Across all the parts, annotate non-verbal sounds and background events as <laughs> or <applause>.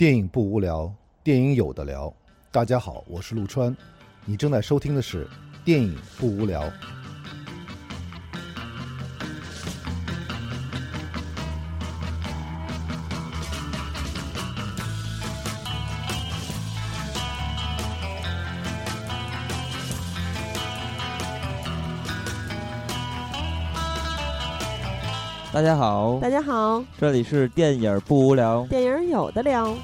电影不无聊，电影有的聊。大家好，我是陆川，你正在收听的是《电影不无聊》。大家好，大家好，这里是电影不无聊，电影有的聊。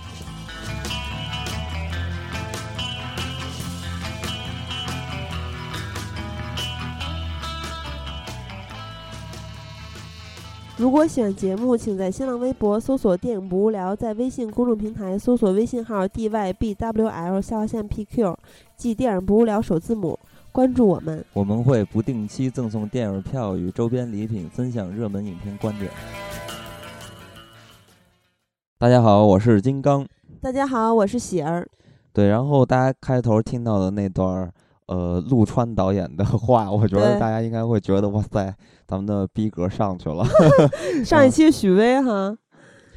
如果喜欢节目，请在新浪微博搜索“电影不无聊”，在微信公众平台搜索微信号 “dybwl 下划线 pq”，即“电影不无聊”首字母。关注我们，我们会不定期赠送电影票与周边礼品，分享热门影片观点。大家好，我是金刚。大家好，我是喜儿。对，然后大家开头听到的那段呃，陆川导演的话，我觉得大家应该会觉得哇塞，咱们的逼格上去了。<laughs> 上一期许巍哈，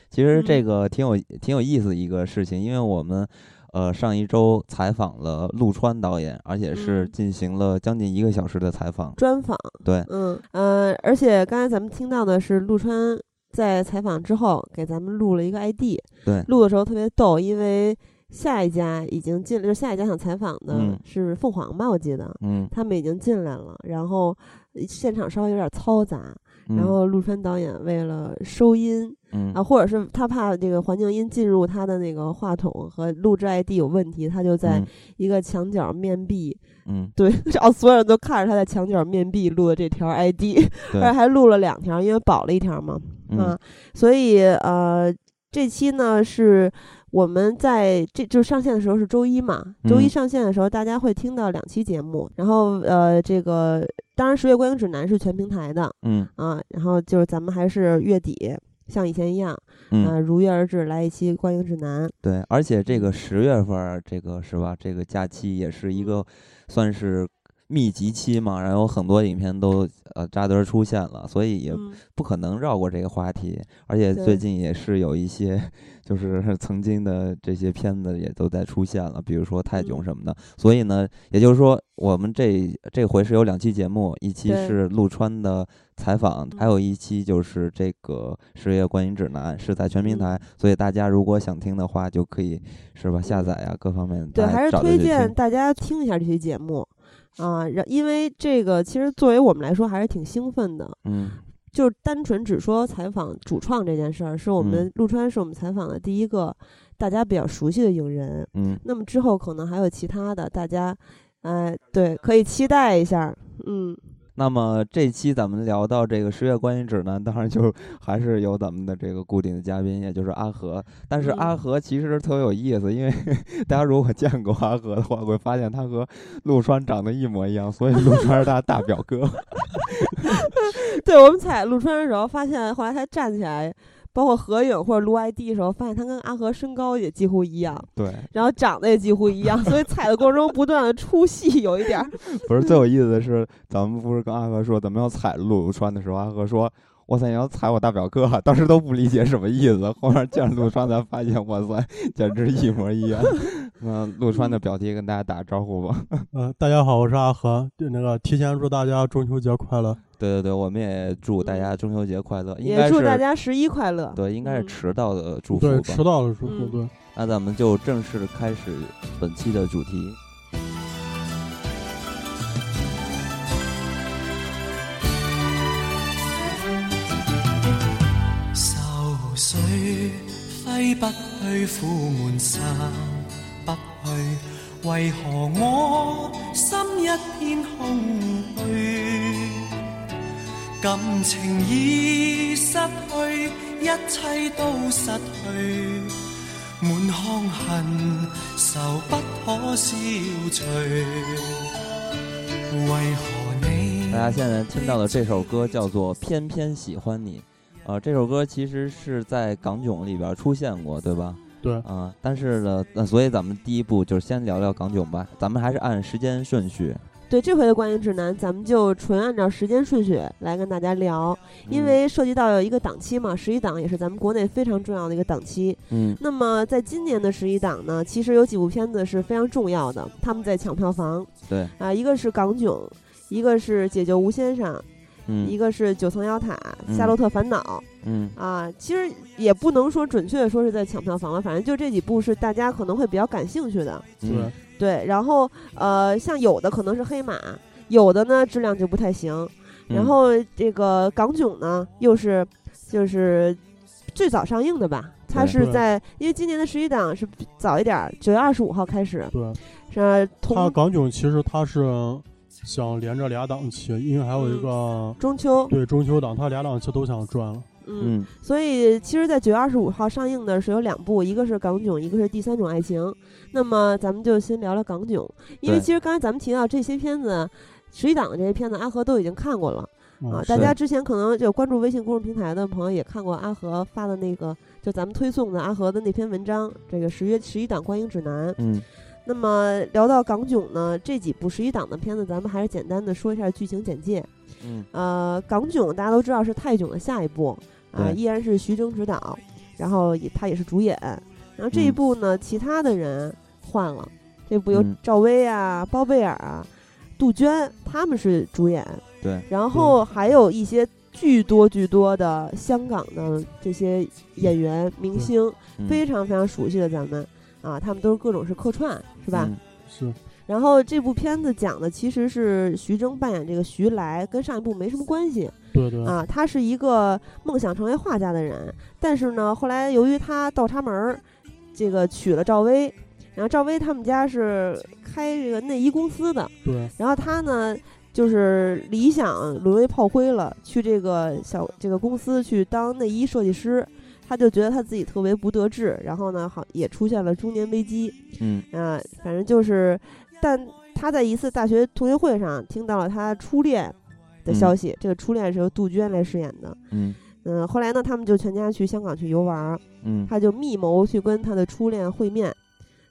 其实这个挺有挺有意思的一个事情，因为我们。呃，上一周采访了陆川导演，而且是进行了将近一个小时的采访专访。对，嗯呃，而且刚才咱们听到的是陆川在采访之后给咱们录了一个 ID。对，录的时候特别逗，因为下一家已经进了，就下一家想采访的是凤凰吧，我记得，嗯，他们已经进来了，然后现场稍微有点嘈杂。然后陆川导演为了收音，啊，或者是他怕这个环境音进入他的那个话筒和录制 ID 有问题，他就在一个墙角面壁，嗯，<laughs> 对，然后所有人都看着他在墙角面壁录的这条 ID，而且还录了两条，因为保了一条嘛，啊，所以呃，这期呢是。我们在这就上线的时候是周一嘛，周一上线的时候大家会听到两期节目，然后呃这个当然十月观影指南是全平台的，嗯。啊，然后就是咱们还是月底像以前一样，嗯。如约而至来一期观影指南，对，而且这个十月份这个是吧，这个假期也是一个算是。密集期嘛，然后很多影片都呃扎堆出现了，所以也不可能绕过这个话题。而且最近也是有一些，就是 <laughs> 曾经的这些片子也都在出现了，比如说泰囧什么的。所以呢，也就是说，我们这这回是有两期节目，一期是陆川的采访，还有一期就是这个十月观影指南是在全平台。所以大家如果想听的话，就可以是吧下载呀，各方面对，还是推荐大家听一下这些节目。啊，因为这个其实作为我们来说还是挺兴奋的，嗯，就单纯只说采访主创这件事儿，是我们陆川是我们采访的第一个大家比较熟悉的影人，嗯，那么之后可能还有其他的，大家，哎，对，可以期待一下，嗯。那么这期咱们聊到这个十月观影指南，当然就 <laughs> 还是有咱们的这个固定的嘉宾，也就是阿和。但是阿和其实特别有意思，因为 <laughs> 大家如果见过阿和的话，会发现他和陆川长得一模一样，所以陆川是他大表哥。<laughs> 对我们踩陆川的时候，发现后来他站起来。包括合影或者录 ID 的时候，发现他跟阿和身高也几乎一样，对，然后长得也几乎一样，所以踩的过程中不断的出戏，有一点。不是最有意思的是，咱们不是跟阿和说咱们要踩陆川的时候，阿和说。哇塞！你要踩我大表哥，当时都不理解什么意思。后面见陆川才发现，哇塞，简直一模一样。那，陆川的表弟跟大家打个招呼吧。<laughs> 嗯，大家好，我是阿和。那个提前祝大家中秋节快乐。对对对，我们也祝大家中秋节快乐。也祝大家十一快乐。对，应该是迟到的祝福。对，迟到的祝福。对。那咱们就正式开始本期的主题。挥不去，苦闷散不去，为何我心一片空虚？感情已失去，一切都失去，满腔恨愁不可消除。为何你？大家现在听到的这首歌叫做《偏偏喜欢你》。呃，这首歌其实是在港囧里边出现过，对吧？对。啊，但是呢，那所以咱们第一步就是先聊聊港囧吧。咱们还是按时间顺序。对这回的观影指南，咱们就纯按照时间顺序来跟大家聊，因为涉及到有一个档期嘛，十一档也是咱们国内非常重要的一个档期。嗯，那么在今年的十一档呢，其实有几部片子是非常重要的，他们在抢票房。对啊，一个是《港囧》，一个是《解救吴先生》，嗯，一个是《九层妖塔》《夏洛特烦恼》。嗯啊，其实也不能说准确的说是在抢票房了，反正就这几部是大家可能会比较感兴趣的。对对，然后呃，像有的可能是黑马，有的呢质量就不太行。然后这个港囧呢，又是就是最早上映的吧？它是在因为今年的十一档是早一点，九月二十五号开始。对，是。它港囧其实它是想连着俩档期，因为还有一个中秋。对中秋档，他俩档期都想赚了。嗯，所以其实，在九月二十五号上映的是有两部，一个是港囧，一个是第三种爱情。那么咱们就先聊聊港囧，因为其实刚才咱们提到这些片子，十一档的这些片子，阿和都已经看过了啊。大家之前可能就关注微信公众平台的朋友也看过阿和发的那个，就咱们推送的阿和的那篇文章，这个十月十一档观影指南。嗯。那么聊到港囧呢，这几部十一档的片子，咱们还是简单的说一下剧情简介。嗯。呃，港囧大家都知道是泰囧的下一部。啊，依然是徐峥执导，然后也他也是主演。然后这一部呢，其他的人换了，这部由赵薇啊、包贝尔啊、杜鹃他们是主演。对。然后还有一些巨多巨多的香港的这些演员明星，非常非常熟悉的咱们啊，他们都是各种是客串，是吧？是。然后这部片子讲的其实是徐峥扮演这个徐来，跟上一部没什么关系。对对。啊，他是一个梦想成为画家的人，但是呢，后来由于他倒插门儿，这个娶了赵薇，然后赵薇他们家是开这个内衣公司的。对。然后他呢，就是理想沦为炮灰了，去这个小这个公司去当内衣设计师，他就觉得他自己特别不得志，然后呢，好也出现了中年危机。嗯。啊，反正就是。但他在一次大学同学会上听到了他初恋的消息，这个初恋是由杜鹃来饰演的。嗯嗯，后来呢，他们就全家去香港去游玩。嗯，他就密谋去跟他的初恋会面，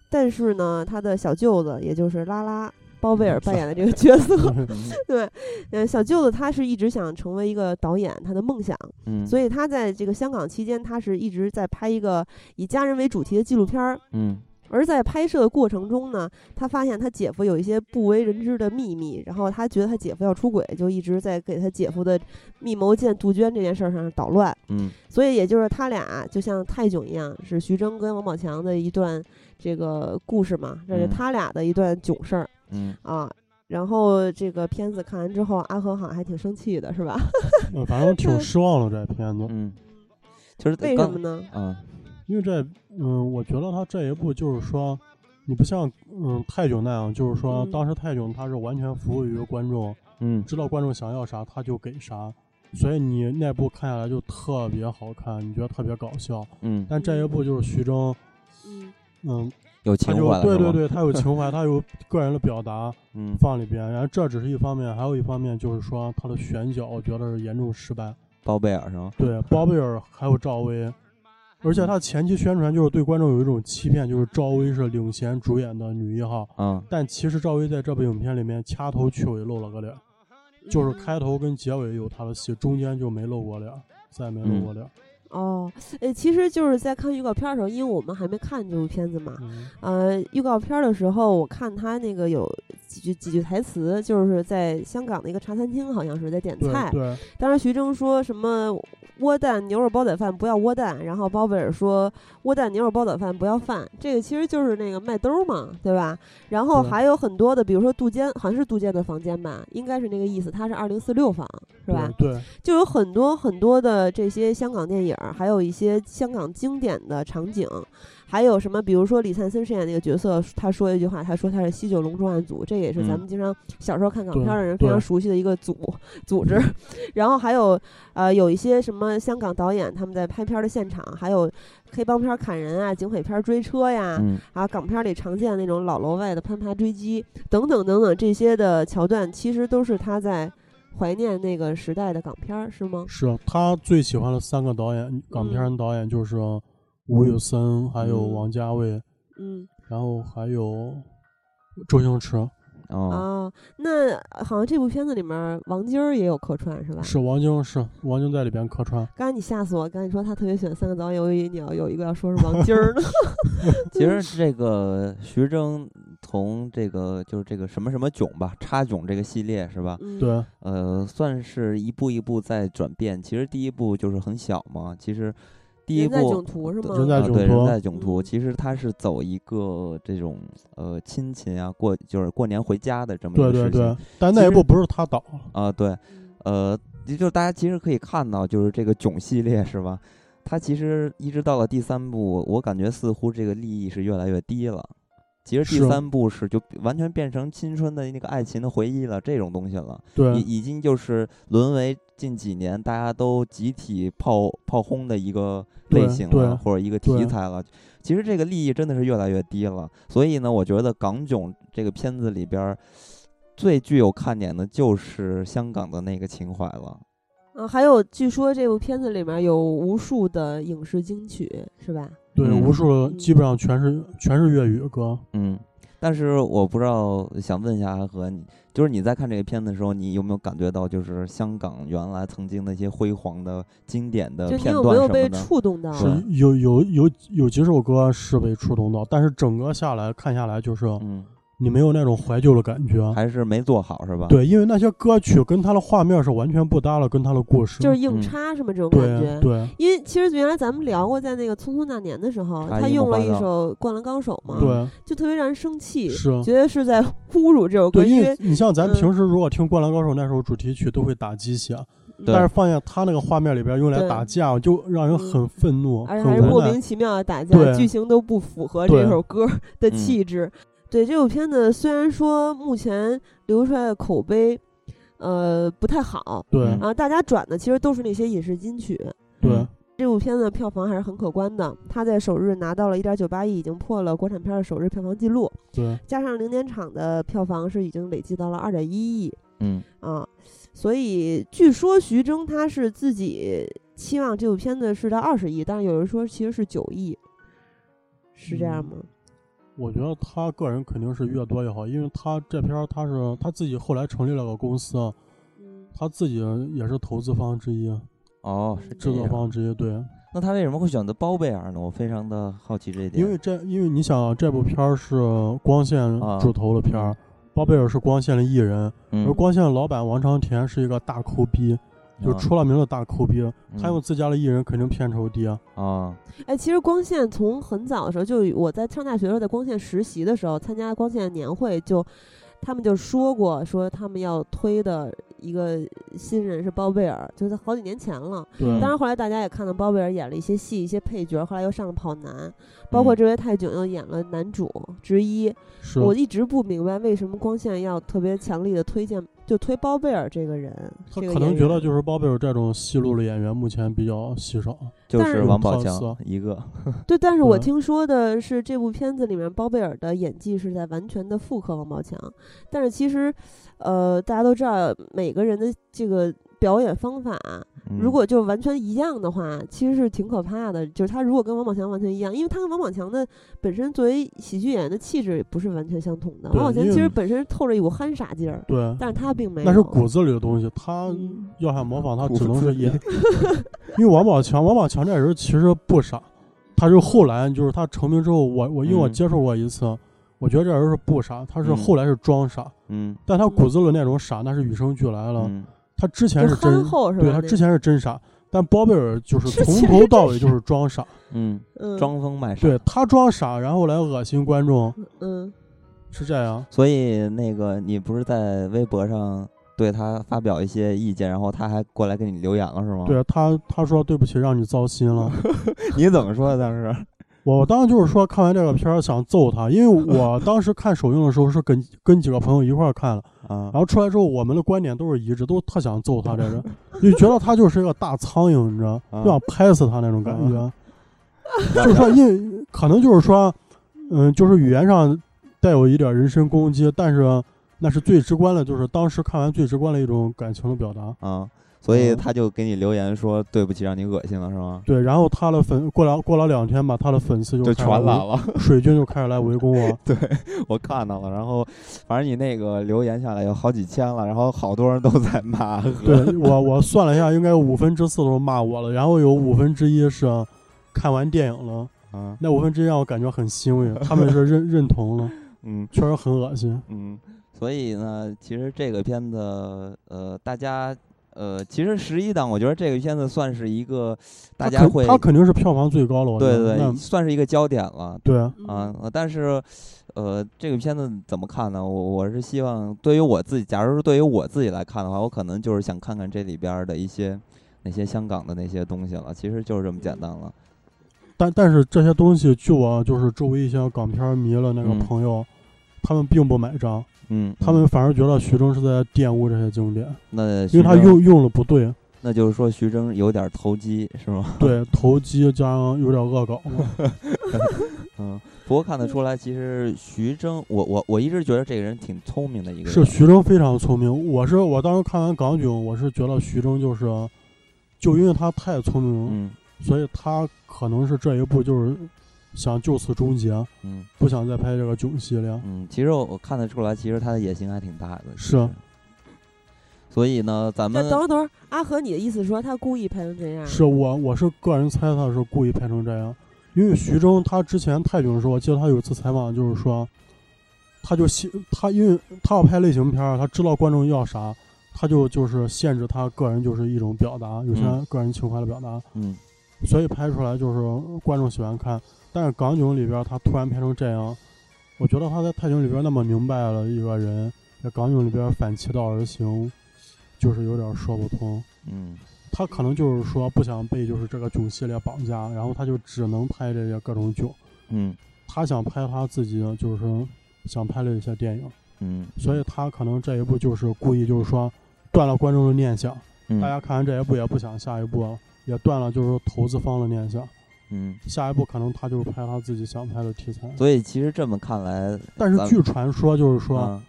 但是呢，他的小舅子，也就是拉拉包贝尔扮演的这个角色，<laughs> 对，嗯，小舅子他是一直想成为一个导演，他的梦想。嗯，所以他在这个香港期间，他是一直在拍一个以家人为主题的纪录片儿。嗯。而在拍摄的过程中呢，他发现他姐夫有一些不为人知的秘密，然后他觉得他姐夫要出轨，就一直在给他姐夫的密谋见杜鹃这件事上捣乱。嗯，所以也就是他俩就像泰囧一样，是徐峥跟王宝强的一段这个故事嘛，这是他俩的一段囧事儿。嗯啊，然后这个片子看完之后，阿和好像还挺生气的，是吧？<laughs> 嗯，反正挺失望的这片子。嗯，就是为什么呢？啊。因为这，嗯，我觉得他这一部就是说，你不像嗯泰囧那样，就是说当时泰囧他是完全服务于观众，嗯，知道观众想要啥他就给啥，所以你那部看下来就特别好看，你觉得特别搞笑，嗯，但这一部就是徐峥，嗯嗯，有情怀，对对对，他有情怀，<laughs> 他有个人的表达，嗯，放里边，然后这只是一方面，还有一方面就是说他的选角，我觉得是严重失败。包贝尔是吗？对，包贝尔还有赵薇。而且他前期宣传就是对观众有一种欺骗，就是赵薇是领衔主演的女一号。嗯，但其实赵薇在这部影片里面掐头去尾露了个脸，就是开头跟结尾有她的戏，中间就没露过脸，再也没露过脸。哦，诶，其实就是在看预告片的时候，因为我们还没看这部片子嘛，呃，预告片的时候我看他那个有几句几句台词，就是在香港的一个茶餐厅，好像是在点菜。对。当时徐峥说什么窝蛋牛肉煲仔饭不要窝蛋，然后包贝尔说窝蛋牛肉煲仔饭不要饭，这个其实就是那个麦兜嘛，对吧？然后还有很多的，比如说杜鹃，好像是杜鹃的房间吧，应该是那个意思，它是二零四六房，是吧？对。就有很多很多的这些香港电影。还有一些香港经典的场景，还有什么？比如说李灿森饰演那个角色，他说一句话，他说他是西九龙重案组，这也是咱们经常小时候看港片的人非常熟悉的一个组组织。然后还有呃，有一些什么香港导演他们在拍片的现场，还有黑帮片砍人啊，警匪片追车呀，还有港片里常见的那种老楼外的攀爬追击等等等等这些的桥段，其实都是他在。怀念那个时代的港片儿是吗？是他最喜欢的三个导演，港片导演就是吴宇森，还有王家卫，嗯，然后还有周星驰，哦，那好像这部片子里面王晶儿也有客串是吧？是王晶，是王晶在里边客串。刚才你吓死我，刚才你说他特别喜欢三个导演，我以为你要有一个要说是王晶儿呢。<laughs> 其实这个徐峥从这个就是这个什么什么囧吧，插囧这个系列是吧？对。呃，算是一步一步在转变。其实第一部就是很小嘛，其实。第一部人在囧途是吗？对，人在囧途。其实他是走一个这种呃亲戚啊，过就是过年回家的这么一个事情。对对对。但那一部不是他导啊？对，呃，就是大家其实可以看到，就是这个囧系列是吧？他其实一直到了第三部，我感觉似乎这个利益是越来越低了。其实第三部是就完全变成青春的那个爱情的回忆了，这种东西了。对，已已经就是沦为近几年大家都集体炮炮轰的一个类型了，或者一个题材了。其实这个利益真的是越来越低了。所以呢，我觉得港囧这个片子里边最具有看点的就是香港的那个情怀了。嗯，还有据说这部片子里面有无数的影视金曲，是吧？对，无数基本上全是全是粤语歌。嗯，但是我不知道，想问一下阿和，你就是你在看这个片子的时候，你有没有感觉到，就是香港原来曾经那些辉煌的经典的片段有没有被触动到？是有有有有几首歌是被触动到，但是整个下来看下来就是嗯。你没有那种怀旧的感觉，还是没做好是吧？对，因为那些歌曲跟他的画面是完全不搭了，跟他的故事就是硬插是吗？这种感觉。对，因为其实原来咱们聊过，在那个《匆匆那年》的时候，他用了一首《灌篮高手》嘛，对，就特别让人生气，是。觉得是在侮辱这首歌。因为你像咱平时如果听《灌篮高手》那首主题曲，都会打鸡血，但是放在他那个画面里边用来打架，就让人很愤怒，而且还是莫名其妙的打架，剧情都不符合这首歌的气质。对这部片子，虽然说目前流出来的口碑，呃，不太好，对，然后大家转的其实都是那些影视金曲，对，这部片子票房还是很可观的，它在首日拿到了一点九八亿，已经破了国产片的首日票房记录，对，加上零点场的票房是已经累计到了二点一亿，嗯，啊，所以据说徐峥他是自己期望这部片子是到二十亿，但是有人说其实是九亿，是这样吗？我觉得他个人肯定是越多越好，因为他这片儿他是他自己后来成立了个公司，他自己也是投资方之一，哦，是制作方之一，对。那他为什么会选择包贝尔呢？我非常的好奇这一点。因为这，因为你想，这部片儿是光线主投的片儿，包贝尔是光线的艺人，而光线的老板王长田是一个大抠逼。就出了名的大抠逼，他用自家的艺人肯定片酬低啊。哎，其实光线从很早的时候，就我在上大学的时候，在光线实习的时候，参加光线年会，就他们就说过，说他们要推的一个新人是包贝尔，就是好几年前了。对。当然后来大家也看到包贝尔演了一些戏，一些配角，后来又上了跑男，包括这位泰囧又演了男主之一。是。我一直不明白为什么光线要特别强力的推荐。就推包贝尔这个人，他可能觉得就是包贝尔这种戏路的演员目前比较稀少，就是王宝强一个。<laughs> 对，但是我听说的是这部片子里面包贝尔的演技是在完全的复刻王宝强，但是其实，呃，大家都知道每个人的这个表演方法。如果就完全一样的话，其实是挺可怕的。就是他如果跟王宝强完全一样，因为他跟王宝强的本身作为喜剧演员的气质也不是完全相同的。王宝强其实本身透着一股憨傻劲儿，对，但是他并没有。那是骨子里的东西，他要想模仿，他只能是演。<laughs> 因为王宝强，王宝强这人其实不傻，他是后来就是他成名之后，我我因为我接触过一次，我觉得这人是不傻，他是后来是装傻，嗯，但他骨子里那种傻，那是与生俱来了。他之前是真，对他之前是真傻，但包贝尔就是从头到尾就是装傻，嗯，装疯卖傻。对他装傻，然后来恶心观众，嗯，是这样。所以那个你不是在微博上对他发表一些意见，然后他还过来给你留言了是吗？对他，他说对不起，让你糟心了。<laughs> 你怎么说的当时？我当时就是说看完这个片儿想揍他，因为我 <laughs> 当时看首映的时候是跟跟几个朋友一块儿看了。啊，然后出来之后，我们的观点都是一致，都特想揍他这人，<laughs> 就觉得他就是一个大苍蝇，你知道，就想拍死他那种感觉。就是说，因可能就是说，嗯，就是语言上带有一点人身攻击，但是那是最直观的，就是当时看完最直观的一种感情的表达。啊，所以他就给你留言说对不起，让你恶心了，是吗？对，然后他的粉过了过了两天吧，他的粉丝就全来了，水军就开始来围攻我。<laughs> 对，我看到了，然后反正你那个留言下来有好几千了，然后好多人都在骂。<laughs> 对我我算了一下，应该五分之四都是骂我了，然后有五分之一是看完电影了。啊，那五分之一让我感觉很欣慰，他们是认 <laughs> 认同了。嗯，确实很恶心。嗯，所以呢，其实这个片子，呃，大家，呃，其实十一档，我觉得这个片子算是一个大家会，它肯定是票房最高了。对对，算是一个焦点了。对啊，但是，呃，这个片子怎么看呢？我我是希望，对于我自己，假如说对于我自己来看的话，我可能就是想看看这里边的一些那些香港的那些东西了。其实就是这么简单了。但但是这些东西，据我就是周围一些港片迷了那个朋友，他们并不买账，嗯，他们反而觉得徐峥是在玷污这些经典，那因为他用用了不对，那就是说徐峥有点投机是吗？对，投机加上有点恶搞 <laughs> 嗯，不过看得出来，其实徐峥，我我我一直觉得这个人挺聪明的一个人，是徐峥非常聪明。我是我当时看完港囧，我是觉得徐峥就是，就因为他太聪明了，嗯。所以他可能是这一部就是想就此终结，嗯，不想再拍这个囧系列。嗯，其实我我看得出来，其实他的野心还挺大的。是。所以呢，咱们等会儿等会儿，阿和，你的意思说他故意拍成这样？是我我是个人猜他是故意拍成这样，因为徐峥他之前泰囧的时候，我记得他有一次采访就是说，他就限他因为他要拍类型片，他知道观众要啥，他就就是限制他个人就是一种表达，有些个人情怀的表达。嗯。所以拍出来就是观众喜欢看，但是港囧里边他突然拍成这样，我觉得他在泰囧里边那么明白了一个人，在港囧里边反其道而行，就是有点说不通。嗯，他可能就是说不想被就是这个囧系列绑架，然后他就只能拍这些各种囧。嗯，他想拍他自己就是想拍的一些电影。嗯，所以他可能这一部就是故意就是说断了观众的念想，大家看完这一部也不想下一部了。也断了，就是投资方的念想。嗯，下一步可能他就是拍他自己想拍的题材。所以其实这么看来，但是据传说就是说，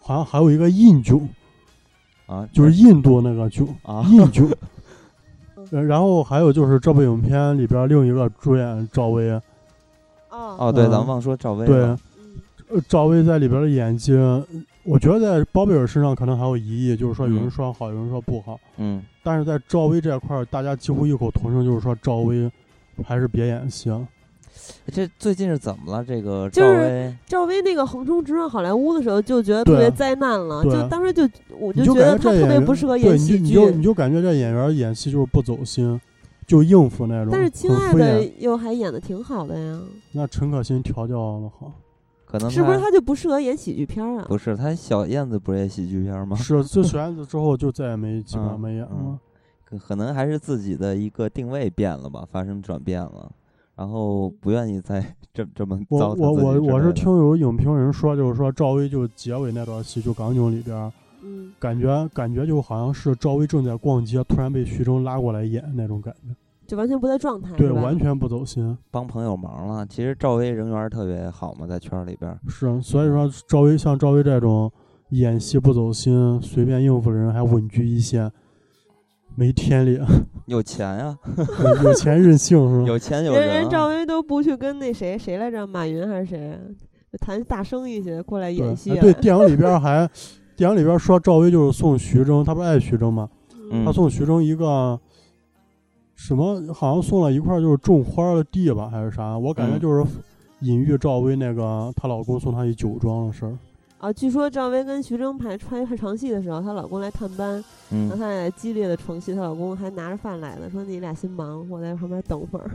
好像还有一个印囧啊，就是印度那个囧啊，印囧。<laughs> 然后还有就是这部影片里边另一个主演赵薇。哦哦，对，咱们忘说赵薇了。对，赵薇在里边的演技。我觉得在包贝尔身上可能还有疑义，就是说有人说好，有人说不好。嗯，但是在赵薇这块儿，大家几乎异口同声，就是说赵薇还是别演戏了。这最近是怎么了？这个赵薇，赵薇那个横冲直撞好莱坞的时候，就觉得特别灾难了。就当时就我就觉得她特别不适合演喜剧。你就你就感觉这演员演戏就是不走心，就应付那种。但是亲爱的又还演的挺好的呀。那陈可辛调教的好。可能是不是他就不适合演喜剧片啊？不是，他小燕子不是演喜剧片吗？是，就小燕子之后就再也没 <laughs> 基本上没演了。可能还是自己的一个定位变了吧，发生转变了，然后不愿意再 <laughs> 这这么糟我我我我是听有影评人说，就是说赵薇就结尾那段戏，就港囧里边，嗯，感觉感觉就好像是赵薇正在逛街，突然被徐峥拉过来演那种感觉。就完全不在状态，对，完全不走心，帮朋友忙了。其实赵薇人缘特别好嘛，在圈里边是，所以说赵薇像赵薇这种演戏不走心、随便应付的人，还稳居一线，没天理啊。<laughs> 有钱呀，有钱任性是吧？有钱有人。人赵薇都不去跟那谁谁来着，马云还是谁谈大生意去，过来演戏。对，电影里边还，电影里边说赵薇就是送徐峥，他不爱徐峥吗？他送徐峥一个。什么好像送了一块就是种花的地吧，还是啥？我感觉就是隐喻赵薇那个她老公送她一酒庄的事儿。啊，据说赵薇跟徐峥拍拍拍床戏的时候，她老公来探班，然后她俩激烈的床戏，她老公还拿着饭来了，说你俩先忙，我在旁边等会儿。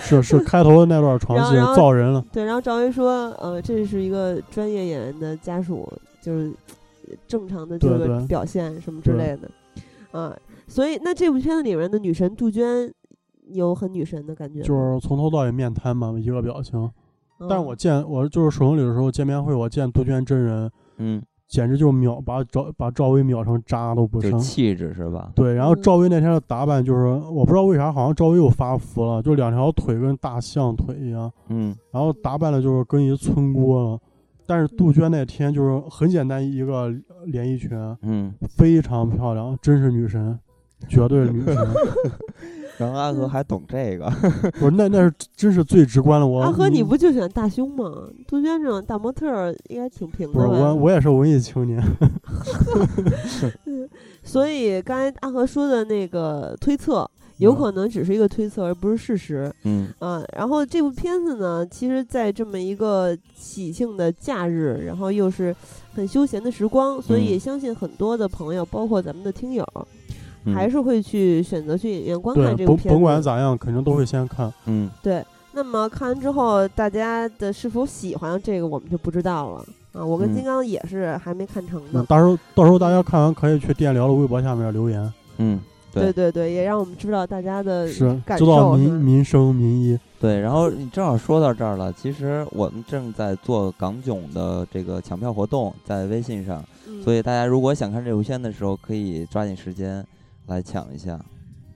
是是，开头的那段床戏造人了。对，然后赵薇说，呃，这是一个专业演员的家属，就是正常的这个表现什么之类的，啊。所以，那这部片子里面的女神杜鹃有很女神的感觉，就是从头到尾面瘫嘛，一个表情。但是我见我就是首映礼的时候见面会，我见杜鹃真人，嗯，简直就秒把赵把赵薇秒成渣都不剩，气质是吧？对。然后赵薇那天的打扮就是，我不知道为啥，好像赵薇又发福了，就两条腿跟大象腿一样，嗯。然后打扮的就是跟一村姑了。但是杜鹃那天就是很简单一个连衣裙，嗯，非常漂亮，真是女神。绝对女神。<laughs> 然后阿和还懂这个，<laughs> 不是那那是真是最直观的。我阿和你不就喜欢大胸吗？杜鹃这种大模特应该挺平的。不是我，我也是文艺青年。<laughs> <laughs> 所以刚才阿和说的那个推测。有可能只是一个推测，而不是事实。嗯啊，然后这部片子呢，其实，在这么一个喜庆的假日，然后又是很休闲的时光，所以相信很多的朋友，包括咱们的听友，还是会去选择去影院观看这部片子。甭管咋样，肯定都会先看。嗯，对。那么看完之后，大家的是否喜欢这个，我们就不知道了啊。我跟金刚也是还没看成呢。到时候到时候大家看完可以去电聊的微博下面留言。嗯。对对对，也让我们知道大家的感受，知道民民生民意。对，然后你正好说到这儿了，其实我们正在做港囧的这个抢票活动，在微信上，所以大家如果想看这部片的时候，可以抓紧时间来抢一下。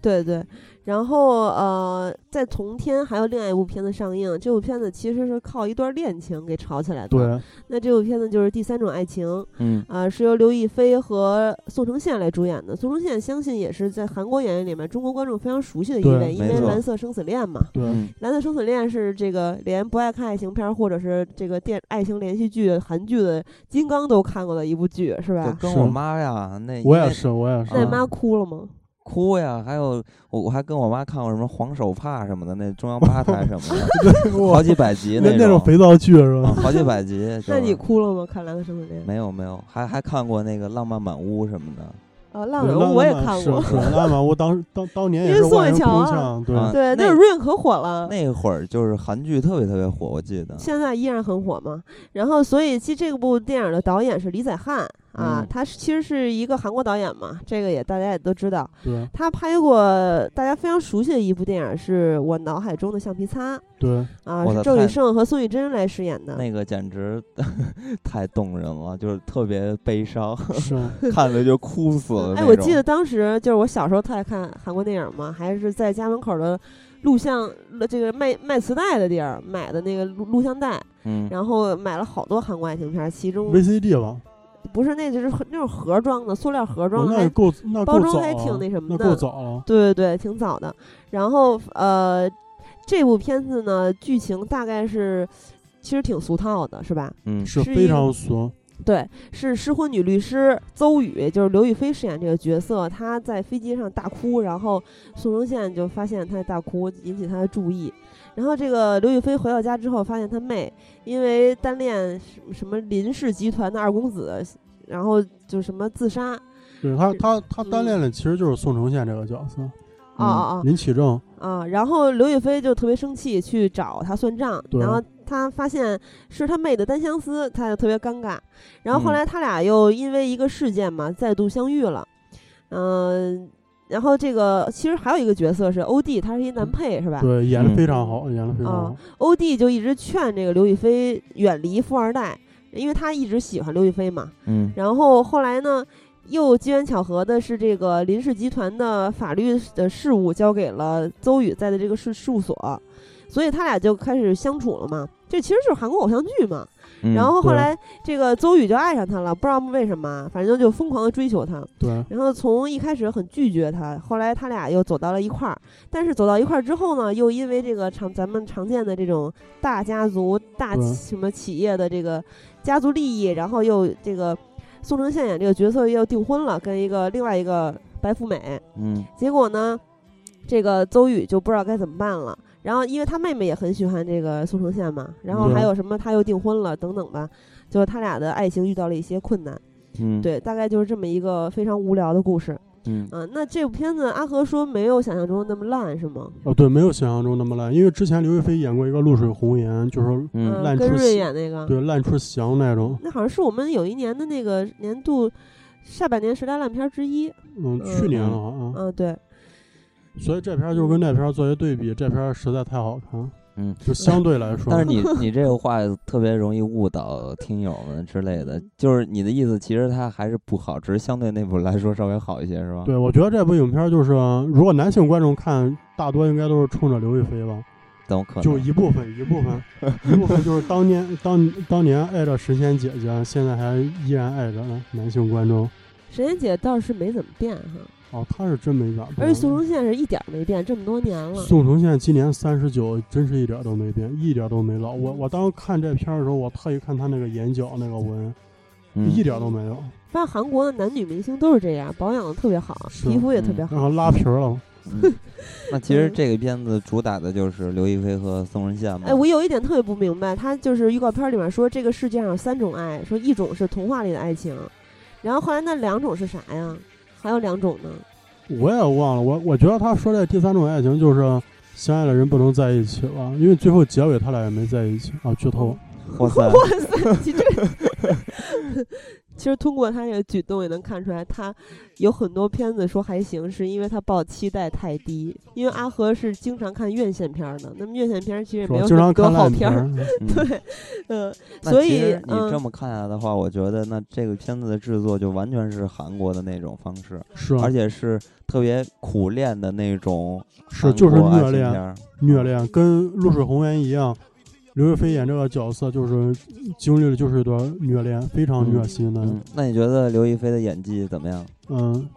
对对。然后呃，在同天还有另外一部片子上映，这部片子其实是靠一段恋情给炒起来的。对。那这部片子就是《第三种爱情》，嗯啊，是由刘亦菲和宋承宪来主演的。宋承宪相信也是在韩国演员里面中国观众非常熟悉的一位，因为《蓝色生死恋》嘛。对。《蓝色生死恋》是这个连不爱看爱情片或者是这个电爱情连续剧韩剧的金刚都看过的一部剧，是吧？跟我妈呀，那我也是，我也是。那妈哭了吗？哭呀！还有我，我还跟我妈看过什么黄手帕什么的，那中央八台什么的，<laughs> 好几百集那那种肥皂剧是吧？好几百集。<laughs> 那你哭了吗？看《蓝色生死恋》？没有没有，还还看过那个《浪漫满屋》什么的。啊，浪漫满屋我也看过。浪漫满屋当当当年也是宋慧乔啊，对对，那瑞可火了。那会儿就是韩剧特别特别火，我记得。现在依然很火嘛。然后，所以其实这部电影的导演是李宰翰。啊，他其实是一个韩国导演嘛，这个也大家也都知道。对。他拍过大家非常熟悉的一部电影，是我脑海中的橡皮擦。对。啊，是郑宇盛和宋玉珍来饰演的。那个简直 <laughs> 太动人了，就是特别悲伤，看了就哭死了。哎，我记得当时就是我小时候特爱看韩国电影嘛，还是在家门口的录像这个卖卖磁带的地儿买的那个录录像带，嗯，然后买了好多韩国爱情片，其中 VCD 吧。不是，那就是那种盒装的，塑料盒装的，那够那包装还挺那什么的，够早了。对对对，挺早的。然后呃，这部片子呢，剧情大概是其实挺俗套的，是吧？嗯，是非常俗。对，是失婚女律师邹宇，就是刘亦菲饰演这个角色，她在飞机上大哭，然后宋承宪就发现她在大哭，引起她的注意。然后这个刘亦菲回到家之后，发现她妹因为单恋什么林氏集团的二公子，然后就什么自杀。对他，他他单恋的其实就是宋承宪这个角色。啊啊啊！林启正。啊，然后刘亦菲就特别生气，去找他算账。然后他发现是他妹的单相思，他就特别尴尬。然后后来他俩又因为一个事件嘛，再度相遇了。嗯。然后这个其实还有一个角色是欧弟，他是一男配，是吧？对，演的非常好，演的非常好。欧弟就一直劝这个刘亦菲远离富二代，因为他一直喜欢刘亦菲嘛。嗯。然后后来呢，又机缘巧合的是，这个林氏集团的法律的事务交给了邹宇在的这个事事务所，所以他俩就开始相处了嘛。这其实就是韩国偶像剧嘛。然后后来，这个邹宇就爱上他了，不知道为什么，反正就疯狂的追求他。对。然后从一开始很拒绝他，后来他俩又走到了一块儿。但是走到一块儿之后呢，又因为这个常咱们常见的这种大家族、大什么企业的这个家族利益，然后又这个宋承宪演这个角色又订婚了，跟一个另外一个白富美。嗯。结果呢，这个邹宇就不知道该怎么办了。然后，因为他妹妹也很喜欢这个宋承宪嘛，然后还有什么他又订婚了等等吧，就是他俩的爱情遇到了一些困难。嗯，对，大概就是这么一个非常无聊的故事。嗯，啊，那这部片子阿和说没有想象中那么烂，是吗？哦，对，没有想象中那么烂，因为之前刘亦菲演过一个《露水红颜》，就是烂出演那个，对，烂出翔那种。那好像是我们有一年的那个年度下半年十大烂片之一。嗯，去年了啊。嗯，对。所以这片就跟那片做一对比，这片实在太好看，嗯，就相对来说。但是你你这个话特别容易误导听友们之类的，就是你的意思，其实它还是不好，只是相对那部来说稍微好一些，是吧？对，我觉得这部影片就是，如果男性观众看，大多应该都是冲着刘亦菲吧。怎么可能？就一部分，一部分，<laughs> 一部分就是当年当当年爱着神仙姐姐，现在还依然爱着男性观众。神仙姐倒是没怎么变哈。哦，他是真没变。而且宋承宪是一点没变，这么多年了。宋承宪今年三十九，真是一点都没变，一点都没老。我我当时看这片的时候，我特意看他那个眼角那个纹，一点都没有。发现韩国的男女明星都是这样，保养的特别好，皮肤也特别好。然后拉皮了。<laughs> 那其实这个片子主打的就是刘亦菲和宋承宪嘛。哎，我有一点特别不明白，他就是预告片里面说这个世界上有三种爱，说一种是童话里的爱情，然后后来那两种是啥呀？还有两种呢？我也忘了。我我觉得他说的第三种爱情就是相爱的人不能在一起了，因为最后结尾他俩也没在一起啊。剧透。哇塞！<laughs> 哇塞！你这。其实通过他这个举动也能看出来，他有很多片子说还行，是因为他抱期待太低。因为阿和是经常看院线片的，那么院线片其实也没有很多好片儿。<laughs> <laughs> 对，嗯，所以你这么看下来的话，我觉得那这个片子的制作就完全是韩国的那种方式，是，而且是特别苦练的那种，是就是虐恋，虐恋跟《露水红颜》一样。刘亦菲演这个角色，就是经历了就是一段虐恋，非常虐心的。那你觉得刘亦菲的演技怎么样？嗯，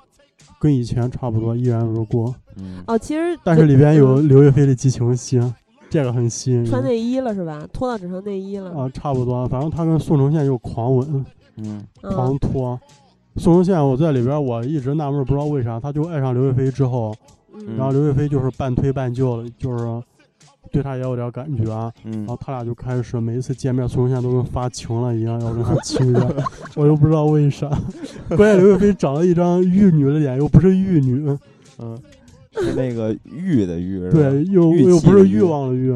跟以前差不多，依然如故。嗯，哦，其实但是里边有刘亦菲的激情戏，这个很吸引人。穿内衣了是吧？脱到只剩内衣了。啊，差不多，反正她跟宋承宪就狂吻，嗯，狂脱。宋承宪我在里边，我一直纳闷，不知道为啥，他就爱上刘亦菲之后，然后刘亦菲就是半推半就的，就是。对他也有点感觉啊，然后他俩就开始每一次见面，宋承宪都跟发情了一样，要跟他亲热。<laughs> 我又不知道为啥，关键刘亦菲长了一张玉女的脸，又不是玉女，嗯，是那个玉的玉，对，又又不是欲望的欲。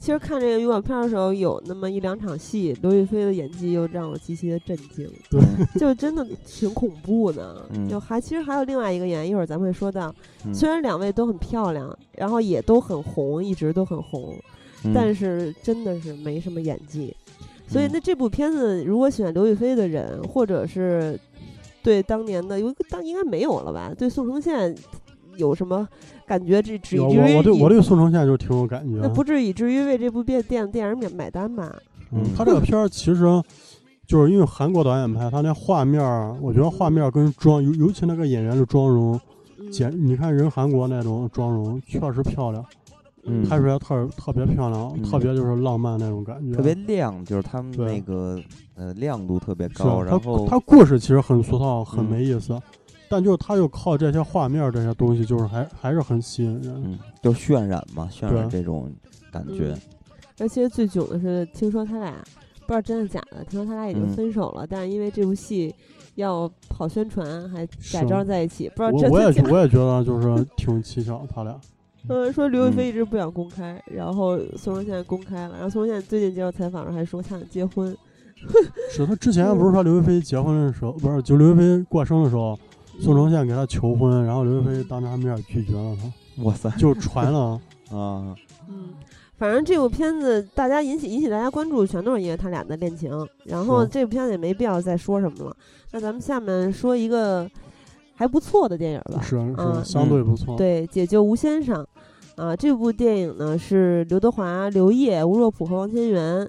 其实看这个预告片的时候，有那么一两场戏，刘亦菲的演技又让我极其的震惊，对，就真的挺恐怖的。就还其实还有另外一个演员，一会儿咱们会说到。虽然两位都很漂亮，然后也都很红，一直都很红，但是真的是没什么演技。所以那这部片子，如果喜欢刘亦菲的人，或者是对当年的有一个当应该没有了吧？对宋承宪。有什么感觉？这至于我我对我对宋承宪就挺有感觉。那不至于至于为这部电电电影买买单吧？嗯，他这个片儿其实就是因为韩国导演拍，他那画面儿，我觉得画面跟妆，尤尤其那个演员的妆容，简你看人韩国那种妆容确实漂亮，拍出来特特别漂亮，特别就是浪漫那种感觉，特别亮，就是他们那个呃亮度特别高。然后他故事其实很俗套，很没意思。但就他又靠这些画面这些东西，就是还还是很吸引人，嗯，就渲染嘛，渲染这种感觉。而且最囧的是，听说他俩不知道真的假的，听说他俩已经分手了，但是因为这部戏要跑宣传，还假装在一起，不知道真的。我也我也觉得就是挺蹊跷，他俩。<laughs> 呃，说刘亦菲一直不想公开，然后宋承宪公开了，然后宋承宪最近接受采访时还说他想结婚。<laughs> 是他之前不是说刘亦菲结婚的时候，不是就刘亦菲过生的时候。宋承宪给他求婚，然后刘亦菲当着他面拒绝了他。<laughs> 哇塞，就传了 <laughs> 啊。嗯，反正这部片子大家引起引起大家关注，全都是因为他俩的恋情。然后这部片子也没必要再说什么了。那咱们下面说一个还不错的电影吧。是是，相对不错。对，解救吴先生啊，这部电影呢是刘德华、刘烨、吴若甫和王千源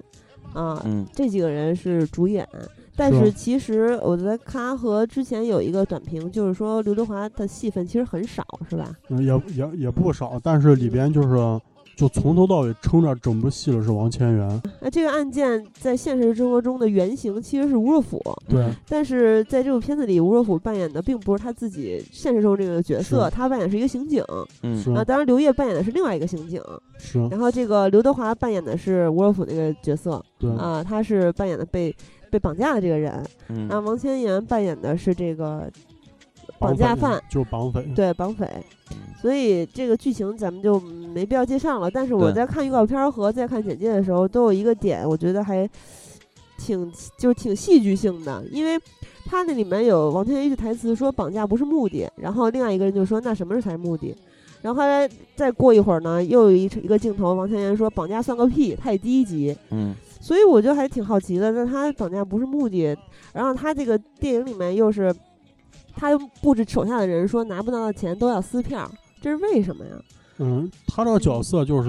啊，这几个人是主演。但是其实我觉得他和之前有一个短评，就是说刘德华的戏份其实很少，是吧？嗯，也也也不少，但是里边就是就从头到尾撑着整部戏的是王千源。那这个案件在现实生活中的原型其实是吴若甫，对。但是在这部片子里，吴若甫扮演的并不是他自己现实中这个角色，他扮演是一个刑警。嗯。啊，当然刘烨扮演的是另外一个刑警。是。然后这个刘德华扮演的是吴若甫那个角色。对。啊，他是扮演的被。被绑架的这个人，啊，王千源扮演的是这个绑架犯，就是绑匪，对，绑匪。所以这个剧情咱们就没必要介绍了。但是我在看预告片和在看简介的时候，都有一个点，我觉得还挺就挺戏剧性的，因为他那里面有王千源一句台词说绑架不是目的，然后另外一个人就说那什么是才是目的，然后后来再过一会儿呢，又有一一个镜头，王千源说绑架算个屁，太低级，嗯。所以我就还挺好奇的，那他绑架不是目的，然后他这个电影里面又是，他又布置手下的人说拿不到的钱都要撕票，这是为什么呀？嗯，他这个角色就是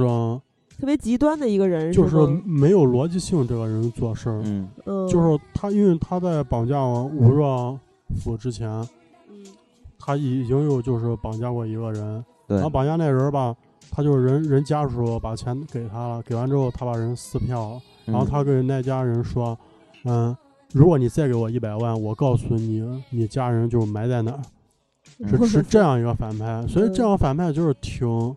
特别极端的一个人，就是没有逻辑性。这个人做事儿，嗯，就是他，因为他在绑架吴若甫之前，他已经有就是绑架过一个人，然后绑架那人吧，他就是人人家属把钱给他了，给完之后他把人撕票了，然后他跟那家人说，嗯，如果你再给我一百万，我告诉你，你家人就埋在哪儿，是是这样一个反派，所以这样反派就是挺。